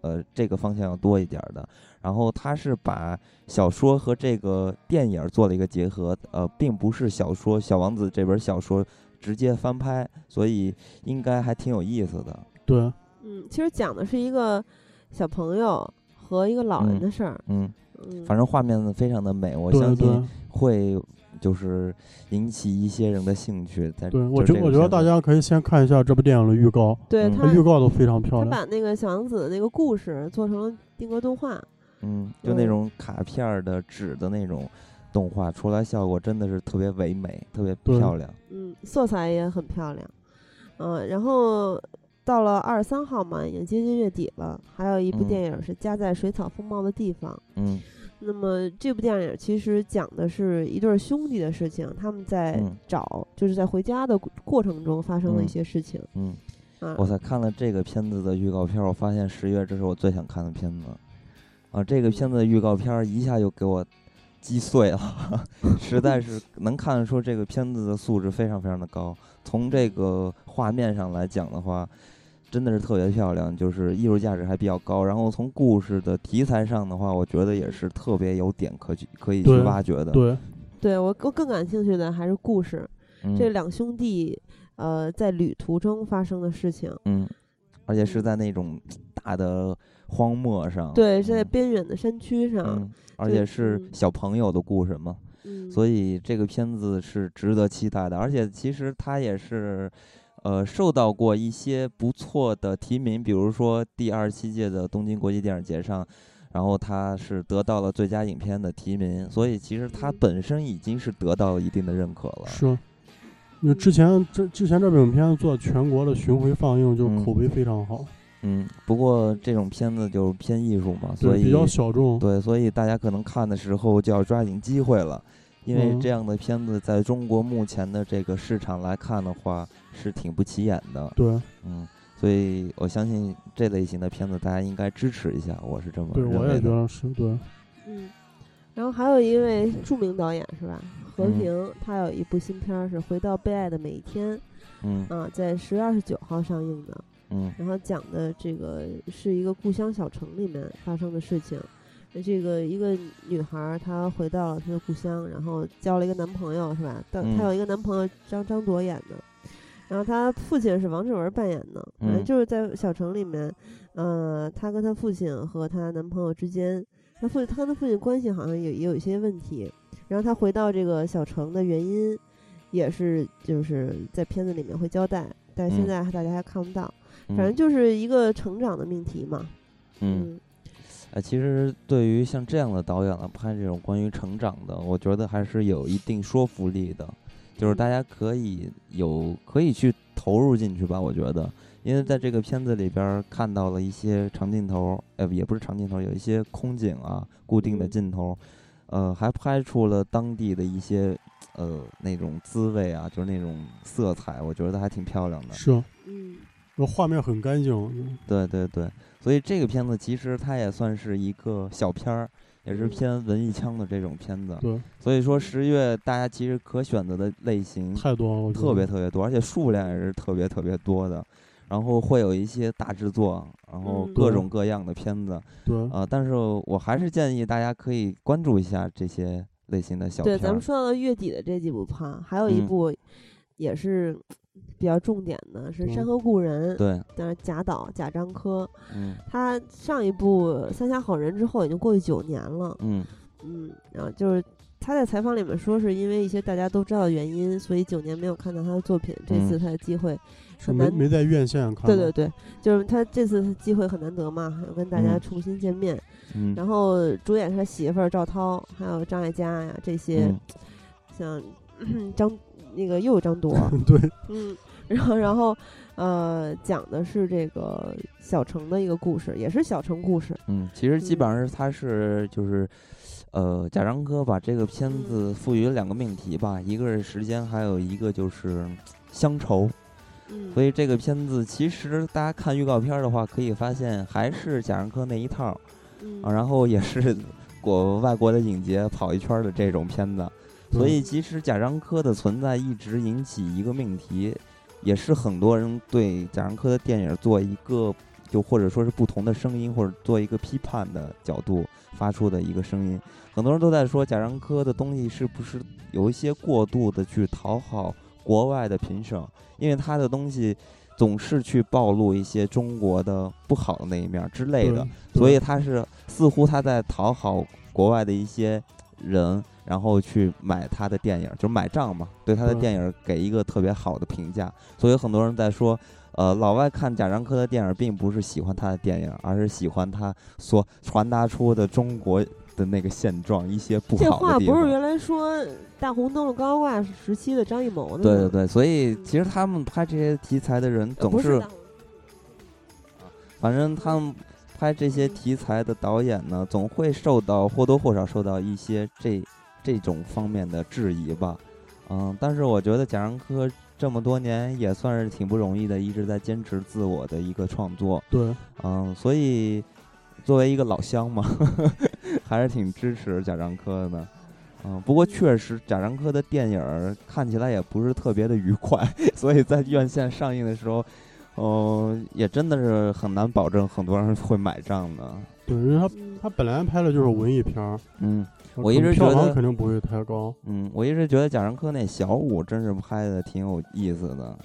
呃，这个方向要多一点的。然后他是把小说和这个电影做了一个结合，呃，并不是小说《小王子》这本小说直接翻拍，所以应该还挺有意思的。对，嗯，其实讲的是一个小朋友和一个老人的事儿。嗯嗯，反正画面非常的美，我相信会。就是引起一些人的兴趣，在对我觉我觉得大家可以先看一下这部电影的预告，对它预告都非常漂亮。他把那个小王子的那个故事做成了定格动画，嗯，就那种卡片的纸的那种动画出来，效果真的是特别唯美，特别漂亮。嗯，色彩也很漂亮。嗯，然后到了二十三号嘛，已经接近月底了，还有一部电影是《家在水草丰茂的地方》。嗯。那么这部电影其实讲的是一对兄弟的事情，他们在找，就是在回家的过程中发生的一些事情。嗯，我才看了这个片子的预告片，我发现十月这是我最想看的片子。啊，这个片子的预告片一下就给我击碎了，<laughs> 实在是 <laughs> 能看得出这个片子的素质非常非常的高。从这个画面上来讲的话。真的是特别漂亮，就是艺术价值还比较高。然后从故事的题材上的话，我觉得也是特别有点可去可以去挖掘的。对，对我我更感兴趣的还是故事，这两兄弟呃在旅途中发生的事情。嗯，而且是在那种大的荒漠上，对，是在边远的山区上，而且是小朋友的故事嘛。嗯，所以这个片子是值得期待的。而且其实它也是。呃，受到过一些不错的提名，比如说第二十七届的东京国际电影节上，然后他是得到了最佳影片的提名，所以其实他本身已经是得到了一定的认可了。是，因为之前这之前这部影片做全国的巡回放映，就口碑非常好。嗯，不过这种片子就偏艺术嘛，所以比较小众。对，所以大家可能看的时候就要抓紧机会了。因为这样的片子在中国目前的这个市场来看的话，是挺不起眼的。对，嗯，所以我相信这类型的片子大家应该支持一下，我是这么认为的。对，我也觉得是对。嗯，然后还有一位著名导演是吧？和平，他有一部新片是《回到被爱的每一天》。嗯。啊，在十月二十九号上映的。嗯。然后讲的这个是一个故乡小城里面发生的事情。这个一个女孩，她回到了她的故乡，然后交了一个男朋友，是吧？但她有一个男朋友张张铎演的，然后他父亲是王志文扮演的，反正就是在小城里面，呃，她跟她父亲和她男朋友之间，她父她跟她父亲关系好像也也有一些问题，然后她回到这个小城的原因，也是就是在片子里面会交代，但是现在大家还看不到，反正就是一个成长的命题嘛，嗯。哎，其实对于像这样的导演来拍这种关于成长的，我觉得还是有一定说服力的，就是大家可以有可以去投入进去吧。我觉得，因为在这个片子里边看到了一些长镜头，呃，也不是长镜头，有一些空景啊，固定的镜头，呃，还拍出了当地的一些呃那种滋味啊，就是那种色彩，我觉得还挺漂亮的。是，嗯，那画面很干净。对对对。所以这个片子其实它也算是一个小片儿，也是偏文艺腔的这种片子。对。所以说十月大家其实可选择的类型太多了，特别特别多，而且数量也是特别特别多的。然后会有一些大制作，然后各种各样的片子。对。呃，但是我还是建议大家可以关注一下这些类型的小片。对，咱们说到月底的这几部片，还有一部也是。比较重点的是《山河故人》，对，但是贾导贾樟柯，嗯，他上一部《三峡好人》之后已经过去九年了，嗯。嗯，然后就是他在采访里面说，是因为一些大家都知道的原因，所以九年没有看到他的作品，这次他的机会很难，没在院线看，对对对，就是他这次机会很难得嘛，要跟大家重新见面，嗯，然后主演他媳妇儿赵涛，还有张艾嘉呀这些，像 <clears throat> 张那个又有张铎，对，嗯。然后，然后，呃，讲的是这个小城的一个故事，也是小城故事。嗯，其实基本上是他是就是，呃，贾樟柯把这个片子赋予了两个命题吧，一个是时间，还有一个就是乡愁。嗯。所以这个片子其实大家看预告片的话，可以发现还是贾樟柯那一套，啊，然后也是 <laughs> 国外国的影节跑一圈的这种片子。所以其实贾樟柯的存在一直引起一个命题。也是很多人对贾樟柯的电影做一个，就或者说是不同的声音，或者做一个批判的角度发出的一个声音。很多人都在说贾樟柯的东西是不是有一些过度的去讨好国外的评审，因为他的东西总是去暴露一些中国的不好的那一面之类的，所以他是似乎他在讨好国外的一些人。然后去买他的电影，就是买账嘛，对他的电影给一个特别好的评价。所以很多人在说，呃，老外看贾樟柯的电影，并不是喜欢他的电影，而是喜欢他所传达出的中国的那个现状，一些不好的地方。这话不是原来说大红灯笼高挂时期的张艺谋的对对对，所以其实他们拍这些题材的人总是，反正他们拍这些题材的导演呢，总会受到或多或少受到一些这这种方面的质疑吧。嗯，但是我觉得贾樟柯这么多年也算是挺不容易的，一直在坚持自我的一个创作。对，嗯，所以作为一个老乡嘛，<laughs> 还是挺支持贾樟柯的。嗯，不过确实贾樟柯的电影看起来也不是特别的愉快，<laughs> 所以在院线上映的时候，嗯，也真的是很难保证很多人会买账的。对，因为他他本来拍的就是文艺片儿。嗯。我一直觉得肯定不会太高。嗯，我一直觉得贾樟柯那小五真是拍的挺有意思的，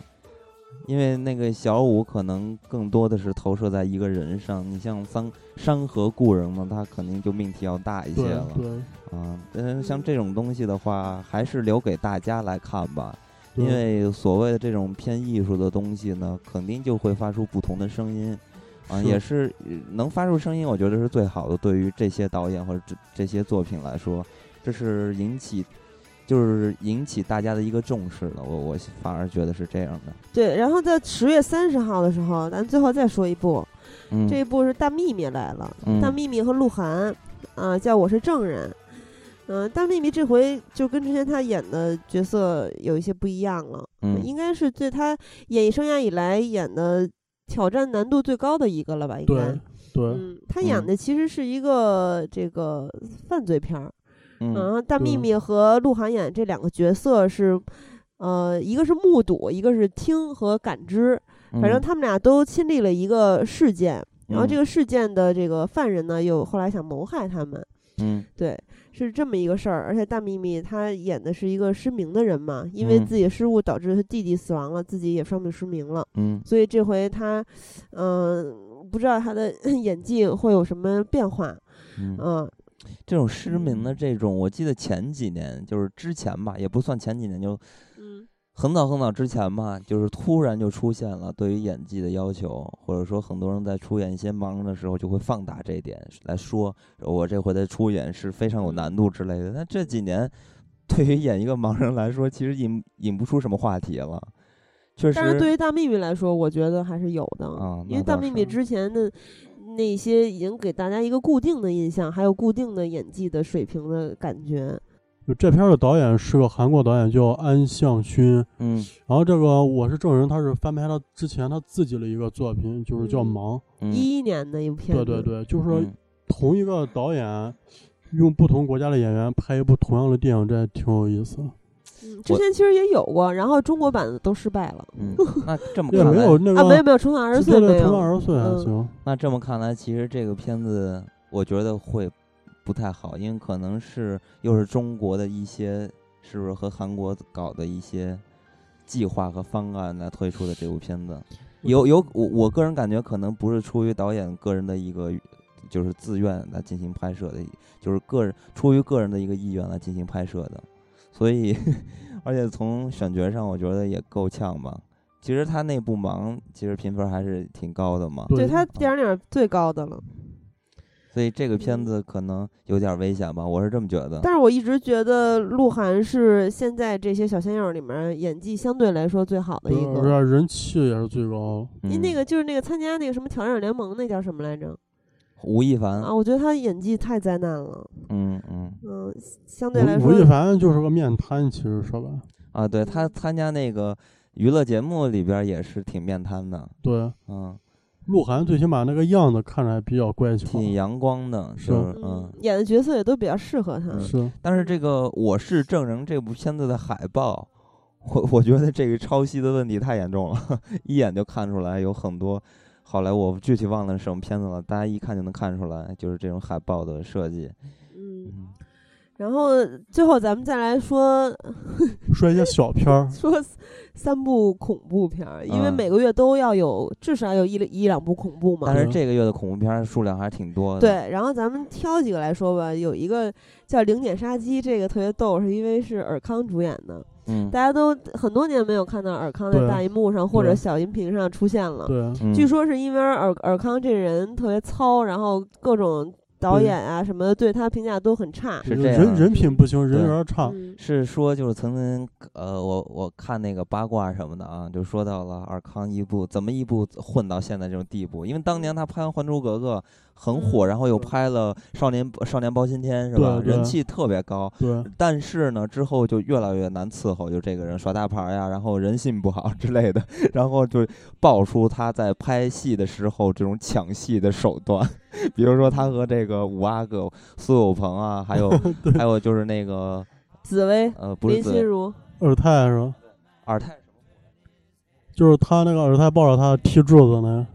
因为那个小五可能更多的是投射在一个人上。你像《山山河故人》嘛，他肯定就命题要大一些了。对。啊，嗯，像这种东西的话，还是留给大家来看吧。因为所谓的这种偏艺术的东西呢，肯定就会发出不同的声音。啊，也是能发出声音，我觉得是最好的。对于这些导演或者这这些作品来说，这是引起，就是引起大家的一个重视的。我我反而觉得是这样的。对，然后在十月三十号的时候，咱最后再说一部，这一部是《大幂幂》来了，《大幂幂》和鹿晗，啊，叫我是证人。嗯，《大幂幂》这回就跟之前她演的角色有一些不一样了。嗯，应该是对她演艺生涯以来演的。挑战难度最高的一个了吧？应该对，嗯，他演的其实是一个这个犯罪片儿，嗯，大幂幂和鹿晗演这两个角色是，呃，一个是目睹，一个是听和感知，反正他们俩都亲历了一个事件，然后这个事件的这个犯人呢，又后来想谋害他们，嗯，对。是这么一个事儿，而且大幂幂她演的是一个失明的人嘛，因为自己的失误导致她弟弟死亡了，自己也双目失明了，嗯，所以这回她，嗯，不知道她的 <coughs> 演技会有什么变化，嗯，这种失明的这种，我记得前几年就是之前吧，也不算前几年就，嗯。很早很早之前嘛，就是突然就出现了对于演技的要求，或者说很多人在出演一些盲人的时候就会放大这一点来说，我这回的出演是非常有难度之类的。但这几年，对于演一个盲人来说，其实引引不出什么话题了。确实，但是对于大幂幂来说，我觉得还是有的啊，因为大幂幂之前的那些已经给大家一个固定的印象，还有固定的演技的水平的感觉。就这片的导演是个韩国导演，叫安相勋。嗯，然后这个我是证人，他是翻拍了之前他自己的一个作品，就是叫《忙》，一一年的一部片子。对对对，就是说同一个导演用不同国家的演员拍一部同样的电影，这挺有意思。嗯，之前其实也有过，然后中国版的都失败了。嗯，<laughs> 那这么看来，没有那个啊，没有没有，重返二十岁没有，重返二十岁还行。那这么看来，其实这个片子我觉得会。不太好，因为可能是又是中国的一些，是不是和韩国搞的一些计划和方案来推出的这部片子？有有，我我个人感觉可能不是出于导演个人的一个，就是自愿来进行拍摄的，就是个人出于个人的一个意愿来进行拍摄的。所以，<laughs> 而且从选角上，我觉得也够呛吧。其实他那部《忙》其实评分还是挺高的嘛，对他电影里最高的了。所以这个片子可能有点危险吧，我是这么觉得。但是我一直觉得鹿晗是现在这些小鲜肉里面演技相对来说最好的一个，人气也是最高。您那个就是那个参加那个什么挑战联盟那叫什么来着？吴亦凡啊，我觉得他演技太灾难了。嗯嗯嗯，相对来说，吴亦凡就是个面瘫，其实说白。啊，对他参加那个娱乐节目里边也是挺面瘫的。对，嗯。鹿晗最起码那个样子看着还比较乖巧，挺阳光的，是嗯，演的角色也都比较适合他。是，但是这个《我是证人》这部片子的海报，我我觉得这个抄袭的问题太严重了，<laughs> 一眼就看出来有很多好莱坞，具体忘了什么片子了，大家一看就能看出来，就是这种海报的设计。嗯。然后最后咱们再来说，<laughs> 说一些小片儿，<laughs> 说三部恐怖片儿，因为每个月都要有至少有一一两部恐怖嘛。但是这个月的恐怖片数量还是挺多的。对，然后咱们挑几个来说吧。有一个叫《零点杀机》，这个特别逗，是因为是尔康主演的。嗯。大家都很多年没有看到尔康在大荧幕上或者小荧屏上出现了。对。据说是因为尔尔康这人特别糙，然后各种。导演啊什么的对他评价都很差，是这样，人人品不行，人缘差。是说就是曾经呃，我我看那个八卦什么的啊，就说到了尔康一部怎么一部混到现在这种地步，因为当年他拍完《还珠格格》很火，然后又拍了《少年少年包青天》是吧？人气特别高。对。但是呢，之后就越来越难伺候，就这个人耍大牌呀，然后人性不好之类的，<laughs> 然后就爆出他在拍戏的时候这种抢戏的手段，比如说他和这个五阿哥苏有朋啊，还有 <laughs> 还有就是那个紫薇呃，不是林心如二太是吧？二太就是他那个二太抱着他踢柱子呢。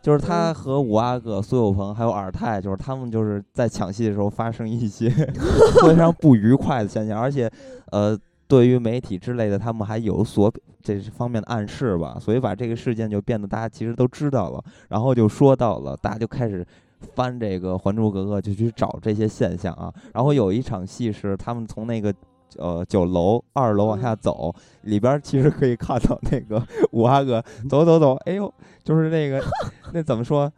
就是他和五阿哥、苏有朋还有尔泰，就是他们就是在抢戏的时候发生一些 <laughs> 非常不愉快的现象，而且，呃，对于媒体之类的，他们还有所这方面的暗示吧，所以把这个事件就变得大家其实都知道了，然后就说到了，大家就开始翻这个《还珠格格》，就去找这些现象啊，然后有一场戏是他们从那个。呃，九楼二楼往下走，里边其实可以看到那个 <laughs> 五阿哥走走走，哎呦，就是那个 <laughs> 那怎么说？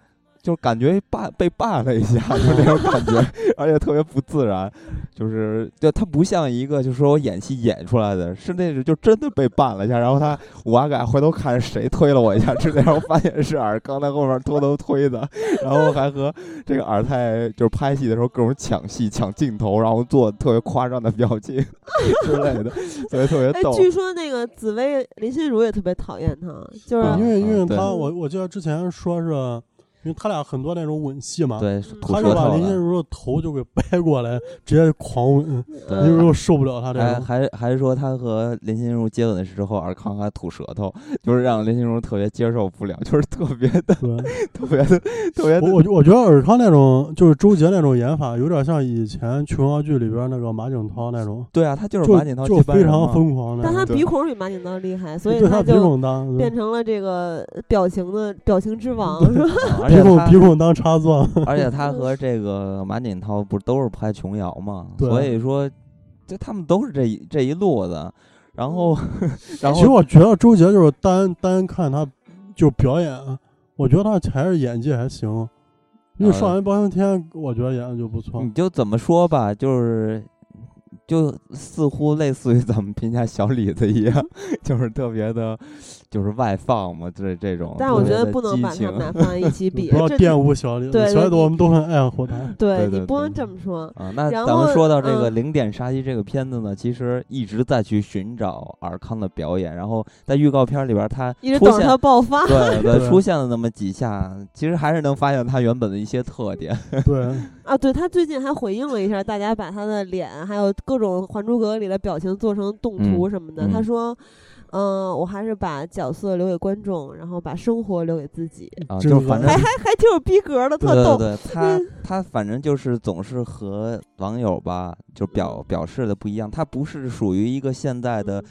就感觉绊被绊了一下，<laughs> 就那种感觉，<laughs> 而且特别不自然，就是就他不像一个，就是说我演戏演出来的，是那种就真的被绊了一下。然后他我阿改回头看谁推了我一下，之类，然后发现是尔刚在后面偷偷推的，<laughs> 然后还和这个尔泰就是拍戏的时候各种抢戏抢镜头，然后做特别夸张的表情之类的，所以特别逗。据说那个紫薇林心如也特别讨厌他，就是因为因为他我我记得之前说是。因为他俩很多那种吻戏嘛，对，他就把林心如的头就给掰过来，直接狂吻，林心如受不了他这个。还还还说他和林心如接吻的时候，尔康还吐舌头，就是让林心如特别接受不了，就是特别的，<laughs> 特别的，特别。我我觉得尔康那种就是周杰那种演法，有点像以前琼瑶剧里边那个马景涛那种。对啊，他就是马景涛，就非常疯狂的。但他鼻孔比马景涛厉害，所以他就变成了这个表情的表情之王，<laughs> 是吧？鼻孔鼻孔当插座，而且他和这个马景涛不都是拍琼瑶嘛？<laughs> 所以说，这他们都是这一这一路子。然后，<laughs> 然后，其实我觉得周杰就是单单看他就表演，我觉得他还是演技还行。因为《少年包青天》，我觉得演的就不错。你就怎么说吧，就是。就似乎类似于咱们评价小李子一样，<laughs> 就是特别的，就是外放嘛，这这种。但我觉得不能把他们俩放在一起 <laughs> 比，不要玷污小李对。小李子我们都很爱护他。对你不能这么说啊。那咱们说到这个《零点杀机》这个片子呢，其实一直在去寻找尔康的表演，然后在预告片里边他一直等着他爆发。对对，出现了那么几下，其实还是能发现他原本的一些特点。<laughs> 对啊，对他最近还回应了一下，大家把他的脸还有各。种《还珠格格》里的表情做成动图什么的，他说：“嗯，我还是把角色留给观众，然后把生活留给自己。”啊，就反正还还还挺有逼格的，特逗。对 <laughs> 他他反正就是总是和网友吧，就表表示的不一样。他不是属于一个现在的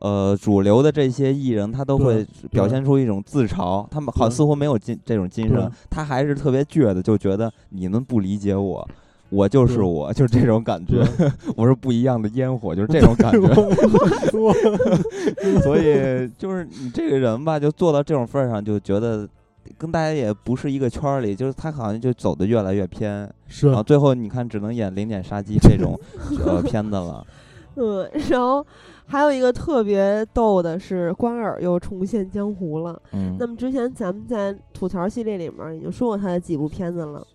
呃主流的这些艺人，他都会表现出一种自嘲。他们好似乎没有精这种精神，他还是特别倔的，就觉得你们不理解我。我就是我，就是这种感觉。<laughs> 我是不一样的烟火，就是这种感觉。<laughs> 所以就是你这个人吧，就做到这种份儿上，就觉得跟大家也不是一个圈儿里。就是他好像就走的越来越偏，是啊。最后你看，只能演零点杀机这种 <laughs> 呃片子了。嗯，然后还有一个特别逗的是，关尔又重现江湖了。嗯。那么之前咱们在吐槽系列里面已经说过他的几部片子了。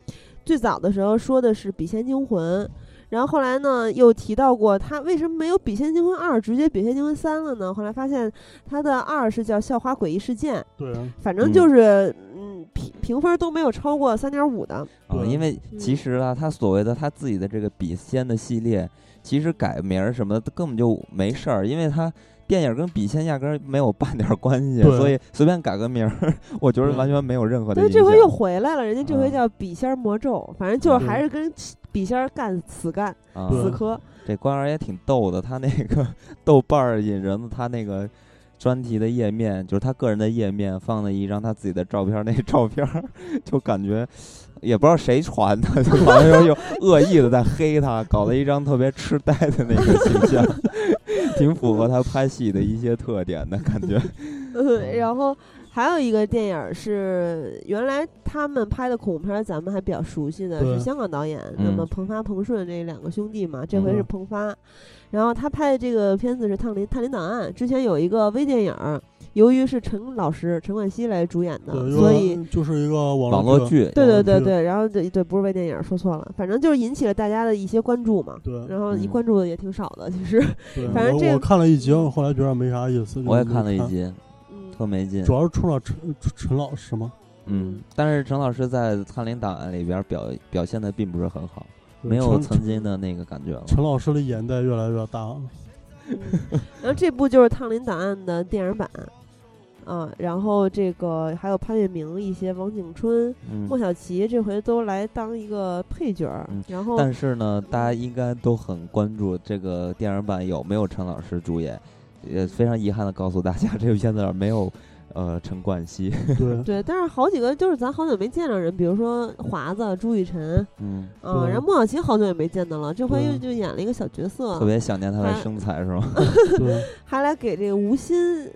最早的时候说的是《笔仙惊魂》，然后后来呢又提到过他为什么没有《笔仙惊魂二》，直接《笔仙惊魂三》了呢？后来发现他的二是叫《校花诡异事件》，对，反正就是嗯评评分都没有超过三点五的。对，因为其实啊，他所谓的他自己的这个笔仙的系列，其实改名儿什么的根本就没事儿，因为他。电影跟笔仙压根儿没有半点关系，所以随便改个名儿，我觉得完全没有任何的。但这回又回来了，人家这回叫笔仙魔咒，反正就是还是跟笔仙干死干死磕。这官儿也挺逗的，他那个豆瓣儿引人的他那个专题的页面，就是他个人的页面，放了一张他自己的照片，那照片 <laughs> 就感觉。也不知道谁传的，就 <laughs> 好像有恶意的在黑他，搞了一张特别痴呆的那个形象，<laughs> 挺符合他拍戏的一些特点的感觉。嗯，然后还有一个电影是原来他们拍的恐怖片，咱们还比较熟悉的是香港导演，那么彭发、彭顺这两个兄弟嘛，这回是彭发，然后他拍的这个片子是《探林探林档案》，之前有一个微电影。由于是陈老师陈冠希来主演的，所以就是一个网络剧。对对对对，然后对对不是微电影，说错了，反正就是引起了大家的一些关注嘛。对，然后一关注的也挺少的，其实。<laughs> 反正这我看了一集，后来觉得没啥意思。我也看了一集，特没劲。主要是冲着陈陈老师吗？嗯，但是陈老师在《探林档案》里边表表现的并不是很好，没有曾经的那个感觉了。陈老师的眼袋越来越大了。然后这部就是《烫林档案》的电影版。嗯，然后这个还有潘粤明一些，王景春、莫小琪这回都来当一个配角儿。然后，但是呢，大家应该都很关注这个电影版有没有陈老师主演。也非常遗憾的告诉大家，这个片子没有呃陈冠希。<laughs> 对对，但是好几个就是咱好久没见着人，比如说华子、朱雨辰，嗯啊，然后莫小琪好久也没见到了，这回又就演了一个小角色，特别想念他的身材是吗？<laughs> 对，还来给这个吴昕。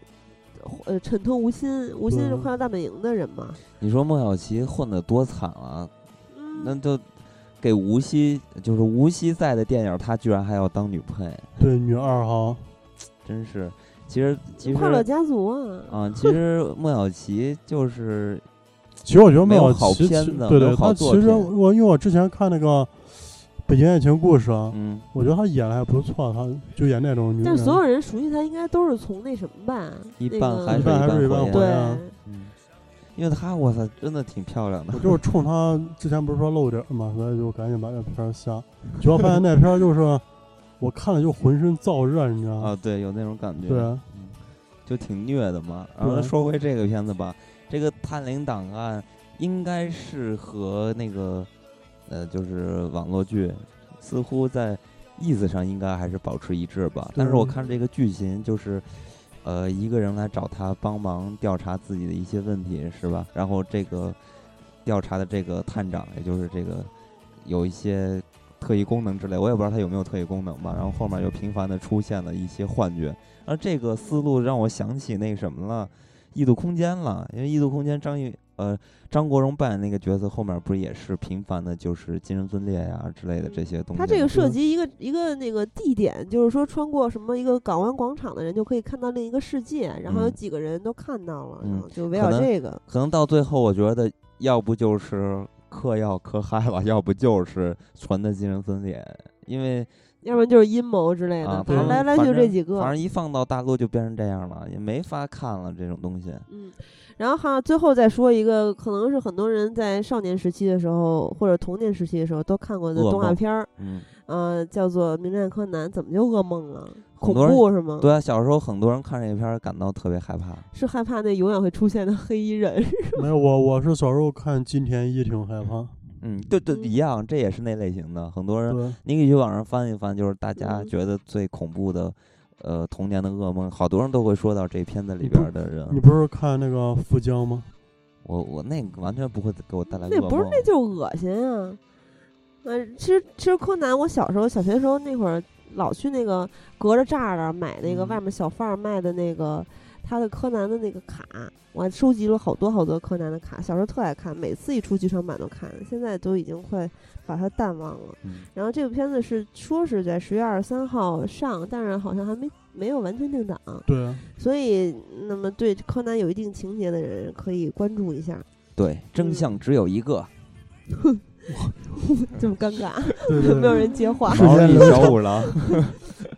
呃，衬托吴昕，吴昕是《快乐大本营》的人嘛？你说孟小琪混的多惨啊！那就给吴昕，就是吴昕在的电影，他居然还要当女配，对，女二号，真是。其实，其实《快乐家族》啊，啊，其实孟小琪就是，其实我觉得孟小琪，对对，他其实我因为我之前看那个。北京爱情故事啊，嗯，我觉得他演的还不错，他就演那种女。但所有人熟悉他，应该都是从那什么吧？一半还是一半对，嗯，因为她，我操，真的挺漂亮的。我就是冲他之前不是说露点嘛，所以就赶紧把那片儿下。结果发现那片儿就是我看了就浑身燥热，你知道吗？啊，对，有那种感觉。对，嗯，就挺虐的嘛。然后说回这个片子吧，这个《探灵档案》应该是和那个。呃，就是网络剧，似乎在意思上应该还是保持一致吧。但是我看这个剧情，就是呃一个人来找他帮忙调查自己的一些问题，是吧？然后这个调查的这个探长，也就是这个有一些特异功能之类，我也不知道他有没有特异功能吧。然后后面又频繁的出现了一些幻觉，而这个思路让我想起那什么了，《异度空间》了，因为《异度空间》张译。呃，张国荣扮演那个角色后面不是也是频繁的，就是精神分裂呀之类的这些东西。他这个涉及一个一个那个地点，就是说穿过什么一个港湾广场的人就可以看到另一个世界，然后有几个人都看到了，然后就围绕这个。可能到最后，我觉得要不就是嗑药嗑嗨了，<laughs> 要不就是纯的精神分裂，因为要不然就是阴谋之类的。反正来来去这几个，反正一放到大陆就变成这样了，也没法看了这种东西。嗯。然后哈，最后再说一个，可能是很多人在少年时期的时候或者童年时期的时候都看过的动画片儿，嗯，呃，叫做《名侦探柯南》，怎么就噩梦了？恐怖是吗？对啊，小时候很多人看这个片儿感到特别害怕，是害怕那永远会出现的黑衣人？<laughs> 没有，我我是小时候看金田一挺害怕。嗯，对对，一样，这也是那类型的。很多人，你可以去网上翻一翻，就是大家觉得最恐怖的。呃，童年的噩梦，好多人都会说到这片子里边的人。你不是看那个富江吗？<laughs> 我我那个完全不会给我带来噩梦。那不是，那就恶心啊！呃，其实其实柯南，我小时候小学时候那会儿老去那个隔着栅栏买那个外面小贩儿卖的那个他的柯南的那个卡，我还收集了好多好多柯南的卡。小时候特爱看，每次一出剧场版都看，现在都已经快。把它淡忘了，然后这部片子是说是在十月二十三号上，但是好像还没没有完全定档。对啊，所以那么对柯南有一定情节的人可以关注一下。对，真相只有一个。<laughs> <laughs> 这么尴尬，<laughs> 没有人接话。毛利小五郎。<laughs>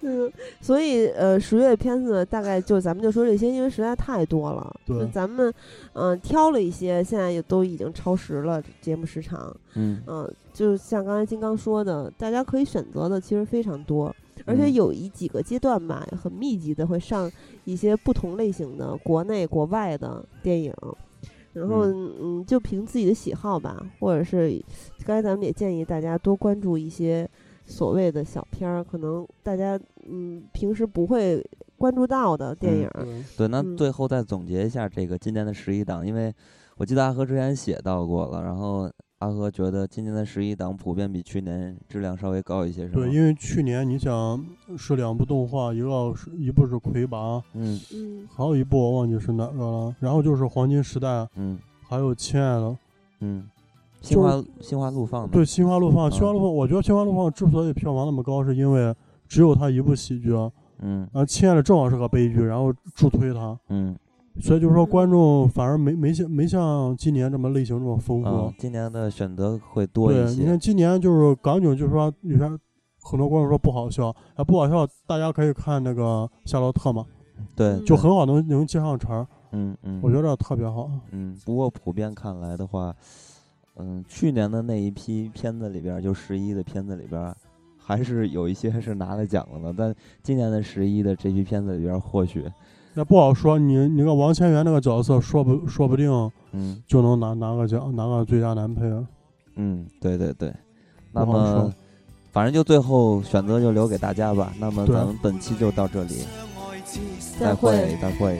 嗯，所以呃，十月片子大概就咱们就说这些，因为实在太多了。对，咱们嗯挑了一些，现在也都已经超时了节目时长。嗯嗯，就像刚才金刚说的，大家可以选择的其实非常多，而且有一几个阶段吧，很密集的会上一些不同类型的国内国外的电影。然后，嗯，就凭自己的喜好吧，或者是，刚才咱们也建议大家多关注一些所谓的小片儿，可能大家嗯平时不会关注到的电影。对，那最后再总结一下这个今年的十一档，因为我记得阿和之前写到过了，然后阿和觉得今年的十一档普遍比去年质量稍微高一些，是对，因为去年你想是两部动画，一个是一部是魁拔，嗯。嗯，还有一部我忘记是哪个了。然后就是黄金时代，嗯，还有亲爱的，嗯，心花心花怒放对，心花怒放，心花怒放，我觉得心花怒放之所以票房那么高，是因为只有他一部喜剧，嗯，啊，亲爱的正好是个悲剧，然后助推他，嗯。所以就是说，观众反而没没像没像今年这么类型这么丰富。今年的选择会多一些。对，你看今年就是港囧，就是说有些很多观众说不好笑，啊不好笑，大家可以看那个《夏洛特》嘛，对，就很好能能接上茬儿。嗯嗯，我觉得特别好。嗯，不过普遍看来的话，嗯，去年的那一批片子里边，就十一的片子里边，还是有一些是拿了奖了的。但今年的十一的这批片子里边，或许。那不好说，你你个王千源那个角色，说不说不定，嗯，就能拿拿个奖，拿个最佳男配。嗯，对对对。那么，反正就最后选择就留给大家吧。那么咱们本期就到这里，再会，再会。